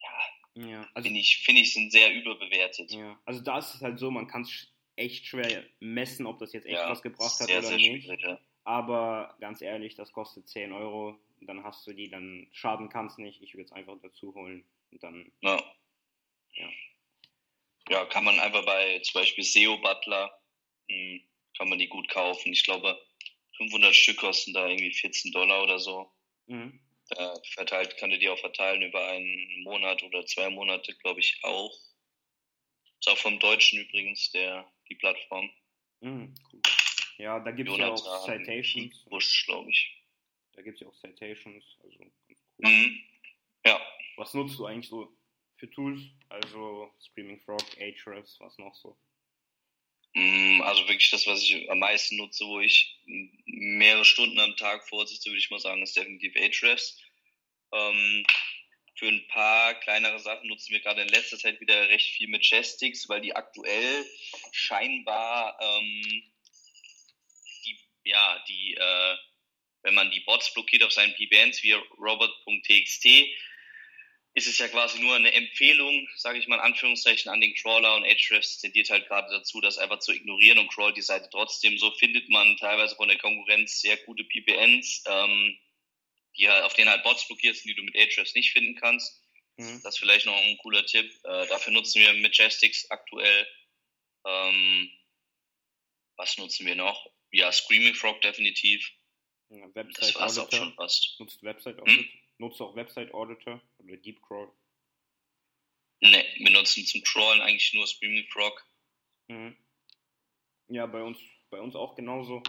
Speaker 2: ja,
Speaker 1: Ja, also,
Speaker 2: finde ich, finde ich, sind sehr überbewertet.
Speaker 1: ja. also da ist es halt so, man kann es echt schwer messen, ob das jetzt echt
Speaker 2: Ja,
Speaker 1: was gebracht hat
Speaker 2: sehr,
Speaker 1: oder
Speaker 2: sehr
Speaker 1: nicht.
Speaker 2: schwierig, ja.
Speaker 1: Aber ganz ehrlich, das kostet 10 Euro. Dann hast du die, dann schaden kannst nicht. Ich würde es einfach dazu holen. Und dann,
Speaker 2: Ja.
Speaker 1: Ja.
Speaker 2: Ja, kann man einfach bei zum Beispiel SEO Butler, mh, kann man die gut kaufen. Ich glaube, 500 Stück kosten da irgendwie 14 Dollar oder so.
Speaker 1: mhm.
Speaker 2: Da verteilt, kann du die auch verteilen über einen Monat oder zwei Monate, glaube ich auch. Ist auch vom Deutschen übrigens, der, die Plattform.
Speaker 1: Mhm, cool. Ja, da gibt es ja auch Citations.
Speaker 2: Busch, glaube ich.
Speaker 1: Da gibt es ja auch Citations. Also ganz cool.
Speaker 2: Mhm. Ja,
Speaker 1: Was nutzt du eigentlich so für Tools? Also Screaming Frog, Ahrefs, was noch so?
Speaker 2: Mm, Also wirklich das, was ich am meisten nutze, wo ich mehrere Stunden am Tag vorsitze, würde ich mal sagen, ist definitiv Ahrefs. Ähm, für ein paar kleinere Sachen nutzen wir gerade in letzter Zeit wieder recht viel mit Chestix, weil die aktuell scheinbar ähm, die, ja, die, äh, wenn man die Bots blockiert auf seinen PBNs wie robot.txt, ist es ja quasi nur eine Empfehlung, sage ich mal in Anführungszeichen, an den Crawler und Ahrefs tendiert halt gerade dazu, das einfach zu ignorieren und crawlt die Seite trotzdem. So findet man teilweise von der Konkurrenz sehr gute PPNs, ähm, die halt, auf denen halt Bots blockiert sind, die du mit Ahrefs nicht finden kannst.
Speaker 1: Mhm.
Speaker 2: Das ist vielleicht noch ein cooler Tipp. Äh, dafür nutzen wir Majestics aktuell. Ähm, was nutzen wir noch? Ja, Screaming Frog definitiv.
Speaker 1: Ja,
Speaker 2: Das war's auch schon fast.
Speaker 1: Nutzt Website
Speaker 2: Hm?
Speaker 1: Auditor? Nutzt auch Website Auditor oder Deep Crawl?
Speaker 2: Ne, wir nutzen zum Crawlen eigentlich nur Screaming Frog.
Speaker 1: Mhm. Ja, bei uns, bei uns auch genauso.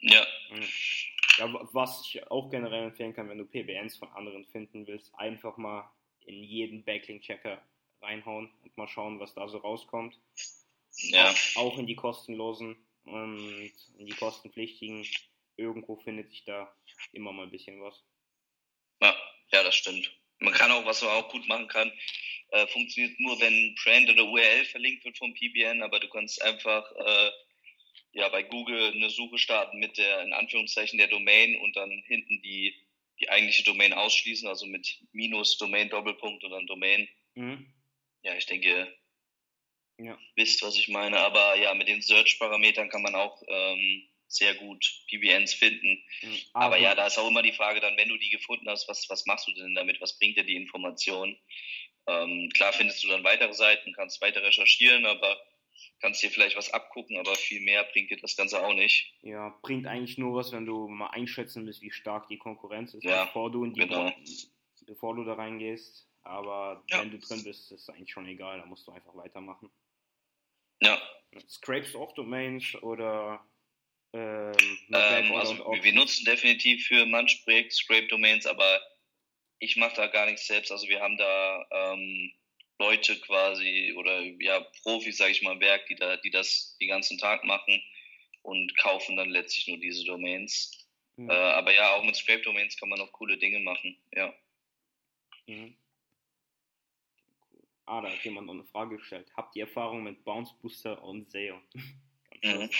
Speaker 2: Ja,
Speaker 1: Mhm. Ja, wa- was ich auch generell empfehlen kann, wenn du PBNs von anderen finden willst, einfach mal in jeden Backlink-Checker reinhauen und mal schauen, was da so rauskommt.
Speaker 2: ja,
Speaker 1: Auch, auch in die kostenlosen und in die kostenpflichtigen. Irgendwo findet sich da immer mal ein bisschen was.
Speaker 2: ja, ja, das stimmt. Man kann auch, was man auch gut machen kann, Äh, funktioniert nur, wenn Brand oder URL verlinkt wird vom PBN, aber du kannst einfach äh, ja bei Google eine Suche starten mit der in Anführungszeichen der Domain und dann hinten die die eigentliche Domain ausschließen, also mit Minus Domain Doppelpunkt und dann Domain. Mhm. Ja, ich denke, ja. wisst, was ich meine. Aber ja, mit den Search-Parametern kann man auch ähm, sehr gut PBNs finden. Mhm. Aber, Aber, ja, da ist auch immer die Frage dann, wenn du die gefunden hast, was, was machst du denn damit? Was bringt dir die Information? Ähm, klar findest du dann weitere Seiten, kannst weiter recherchieren, aber kannst dir vielleicht was abgucken, aber viel mehr bringt dir das Ganze auch nicht.
Speaker 1: Ja, bringt eigentlich nur was, wenn du mal einschätzen willst, wie stark die Konkurrenz ist, ja, bevor du in die genau. bevor du da reingehst. Aber ja. wenn du drin bist, ist es eigentlich schon egal, da musst du einfach weitermachen.
Speaker 2: Ja.
Speaker 1: Scrapes auch Domains oder
Speaker 2: ähm, ähm, also wir nutzen definitiv für manche Projekte Scrape Domains, aber ich mache da gar nichts selbst. Also wir haben da ähm, Leute quasi oder ja Profis, sage ich mal, im Werk, die da, die das den ganzen Tag machen und kaufen dann letztlich nur diese Domains. Mhm. Äh, aber ja, auch mit Scrape Domains kann man noch coole Dinge machen. Ja. Mhm.
Speaker 1: Ah, da hat jemand noch eine Frage gestellt. Habt ihr Erfahrung mit Bounce Booster und SEO? <laughs> mhm.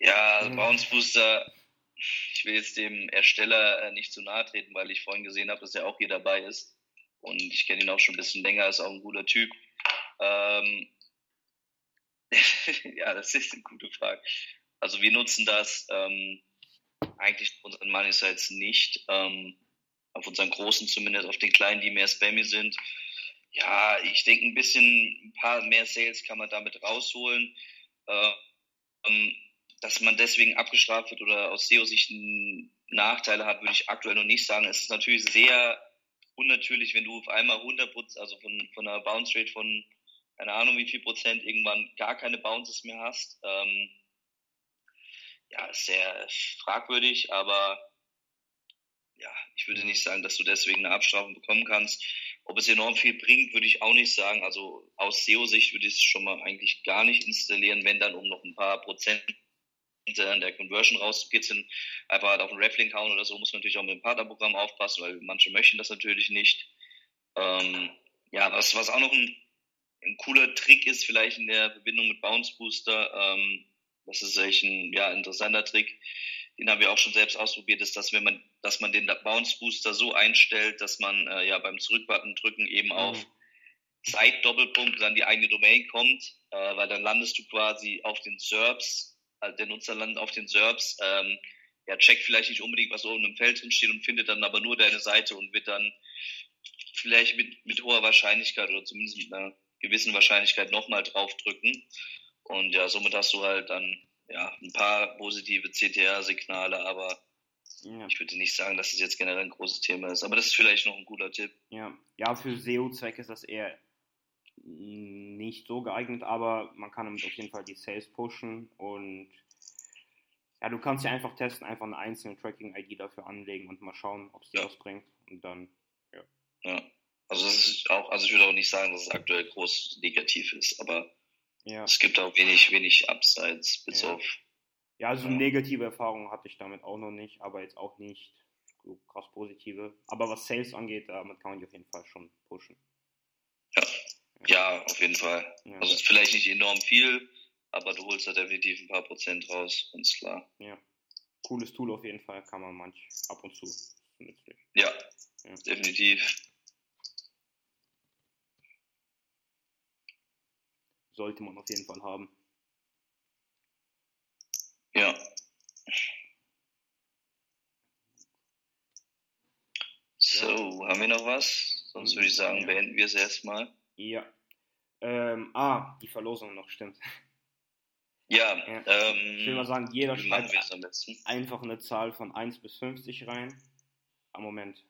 Speaker 2: Ja, also Bounce Booster, ich will jetzt dem Ersteller äh, nicht zu nahe treten, weil ich vorhin gesehen habe, dass er auch hier dabei ist. Und ich kenne ihn auch schon ein bisschen länger, ist auch ein guter Typ. Ähm, <laughs> ja, das ist eine gute Frage. Also wir nutzen das ähm, eigentlich auf unseren Money Sites nicht. Ähm, auf unseren großen zumindest, auf den kleinen, die mehr spammy sind. Ja, ich denke ein bisschen, ein paar mehr Sales kann man damit rausholen. Ähm, dass man deswegen abgestraft wird oder aus SEO-Sicht Nachteile hat, würde ich aktuell noch nicht sagen. Es ist natürlich sehr unnatürlich, wenn du auf einmal 100 also von, von einer Bounce Rate von, keine Ahnung wie viel Prozent, irgendwann gar keine Bounces mehr hast. Ähm, ja, ist sehr fragwürdig, aber ja, ich würde nicht sagen, dass du deswegen eine Abstrafung bekommen kannst. Ob es enorm viel bringt, würde ich auch nicht sagen. Also aus SEO-Sicht würde ich es schon mal eigentlich gar nicht installieren, wenn dann um noch ein paar Prozent an der Conversion rauszukitzeln, einfach halt auf den Reflink hauen oder so, muss man natürlich auch mit dem Partnerprogramm aufpassen, weil manche möchten das natürlich nicht. Ähm, ja, was, was auch noch ein, ein, cooler Trick ist, vielleicht in der Verbindung mit Bounce Booster, ähm, das ist echt ein ja, interessanter Trick, den haben wir auch schon selbst ausprobiert, ist, dass wenn man, dass man den Bounce Booster so einstellt, dass man äh, ja beim Zurückbutton drücken eben mhm. auf Zeit-Doppelpunkt dann die eigene Domain kommt, äh, weil dann landest du quasi auf den SERPs also der Nutzer landet auf den SERPs, ähm, ja, checkt vielleicht nicht unbedingt, was oben im Feld drin steht und findet dann aber nur deine Seite und wird dann vielleicht mit, mit hoher Wahrscheinlichkeit oder zumindest mit einer gewissen Wahrscheinlichkeit nochmal draufdrücken. Und ja, somit hast du halt dann ja, ein paar positive CTR-Signale, aber ja. ich würde nicht sagen, dass es das jetzt generell ein großes Thema ist. Aber das ist vielleicht noch ein guter Tipp.
Speaker 1: Ja, ja für SEO-Zwecke ist das eher nicht so geeignet, aber man kann damit auf jeden Fall die Sales pushen und ja, du kannst ja einfach testen, einfach eine einzelne Tracking-ID dafür anlegen und mal schauen, ob es dir ja. was bringt und dann, ja.
Speaker 2: Ja, also das ist auch, also ich würde auch nicht sagen, dass es aktuell groß negativ ist, aber ja. es gibt auch wenig, wenig Upsides bis ja. auf.
Speaker 1: Ja, also ja. negative Erfahrungen hatte ich damit auch noch nicht, aber jetzt auch nicht so krass positive. Aber was Sales angeht, damit kann man die auf jeden Fall schon pushen.
Speaker 2: Ja. Auf jeden Fall. Ja. Also vielleicht nicht enorm viel, aber du holst da definitiv ein paar Prozent raus, ganz klar.
Speaker 1: Ja. Cooles Tool auf jeden Fall, kann man manch ab und zu
Speaker 2: nützlich. Ja, ja. definitiv.
Speaker 1: Sollte man auf jeden Fall haben.
Speaker 2: Ja. So, haben wir noch was? Sonst würde ich sagen, beenden wir es erstmal.
Speaker 1: Ja. Ähm, ah, die Verlosung noch, stimmt.
Speaker 2: Ja, ja. Ähm,
Speaker 1: ich will mal sagen, jeder schreibt einfach eine Zahl von 1 bis 50 rein. Am Moment.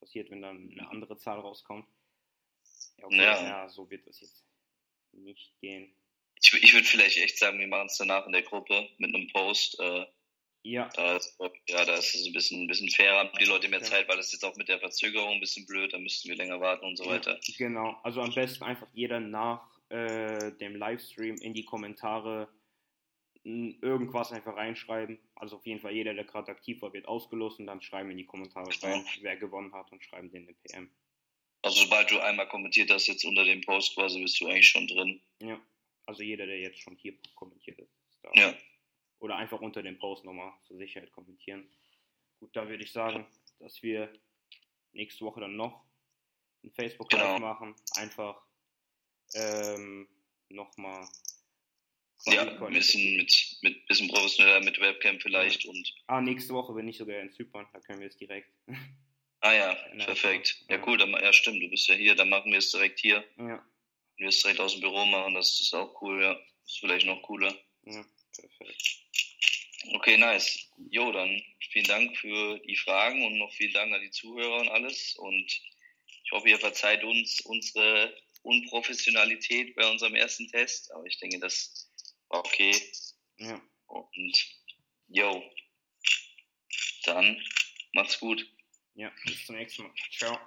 Speaker 1: Was passiert, wenn dann eine andere Zahl rauskommt? Ja, okay, ja. ja so wird das jetzt nicht gehen.
Speaker 2: Ich, ich würde vielleicht echt sagen, wir machen es danach in der Gruppe mit einem Post. Äh,
Speaker 1: ja.
Speaker 2: Da ist, ja, da ist es ein bisschen, ein bisschen fairer, haben die Leute mehr ja. Zeit, weil das jetzt auch mit der Verzögerung ein bisschen blöd, da müssten wir länger warten und so weiter.
Speaker 1: Genau, also am besten einfach jeder nach äh, dem Livestream in die Kommentare irgendwas einfach reinschreiben. Also auf jeden Fall jeder, der gerade aktiv war, wird ausgelost und dann schreiben in die Kommentare genau. rein, wer gewonnen hat und schreiben den eine PM.
Speaker 2: Also sobald du einmal kommentiert hast, jetzt unter dem Post quasi, bist du eigentlich schon drin.
Speaker 1: Ja. Also jeder, der jetzt schon hier kommentiert ist, ist da.
Speaker 2: Ja.
Speaker 1: Oder einfach unter dem Post nochmal zur Sicherheit kommentieren. Gut, da würde ich sagen, dass wir nächste Woche dann noch ein Facebook Live
Speaker 2: Genau.
Speaker 1: machen. Einfach ähm, nochmal
Speaker 2: Ja, ein bisschen mit, mit bisschen professioneller, mit Webcam vielleicht und
Speaker 1: Ah, nächste Woche bin ich sogar in Zypern, da können wir es direkt. <laughs>
Speaker 2: ah ja,
Speaker 1: Ja,
Speaker 2: perfekt. Ja
Speaker 1: ja.
Speaker 2: cool, dann, ja stimmt, du bist ja hier, dann machen wir es direkt hier.
Speaker 1: ja,
Speaker 2: wir es direkt aus dem Büro machen, das ist auch cool, ja. ist vielleicht noch cooler.
Speaker 1: ja, perfekt.
Speaker 2: Okay, nice. Jo, dann vielen Dank für die Fragen und noch vielen Dank an die Zuhörer und alles. Und ich hoffe, ihr verzeiht uns unsere Unprofessionalität bei unserem ersten Test. Aber ich denke, das war okay.
Speaker 1: Ja,
Speaker 2: Und jo, dann macht's gut.
Speaker 1: ja, bis zum nächsten Mal. Ciao.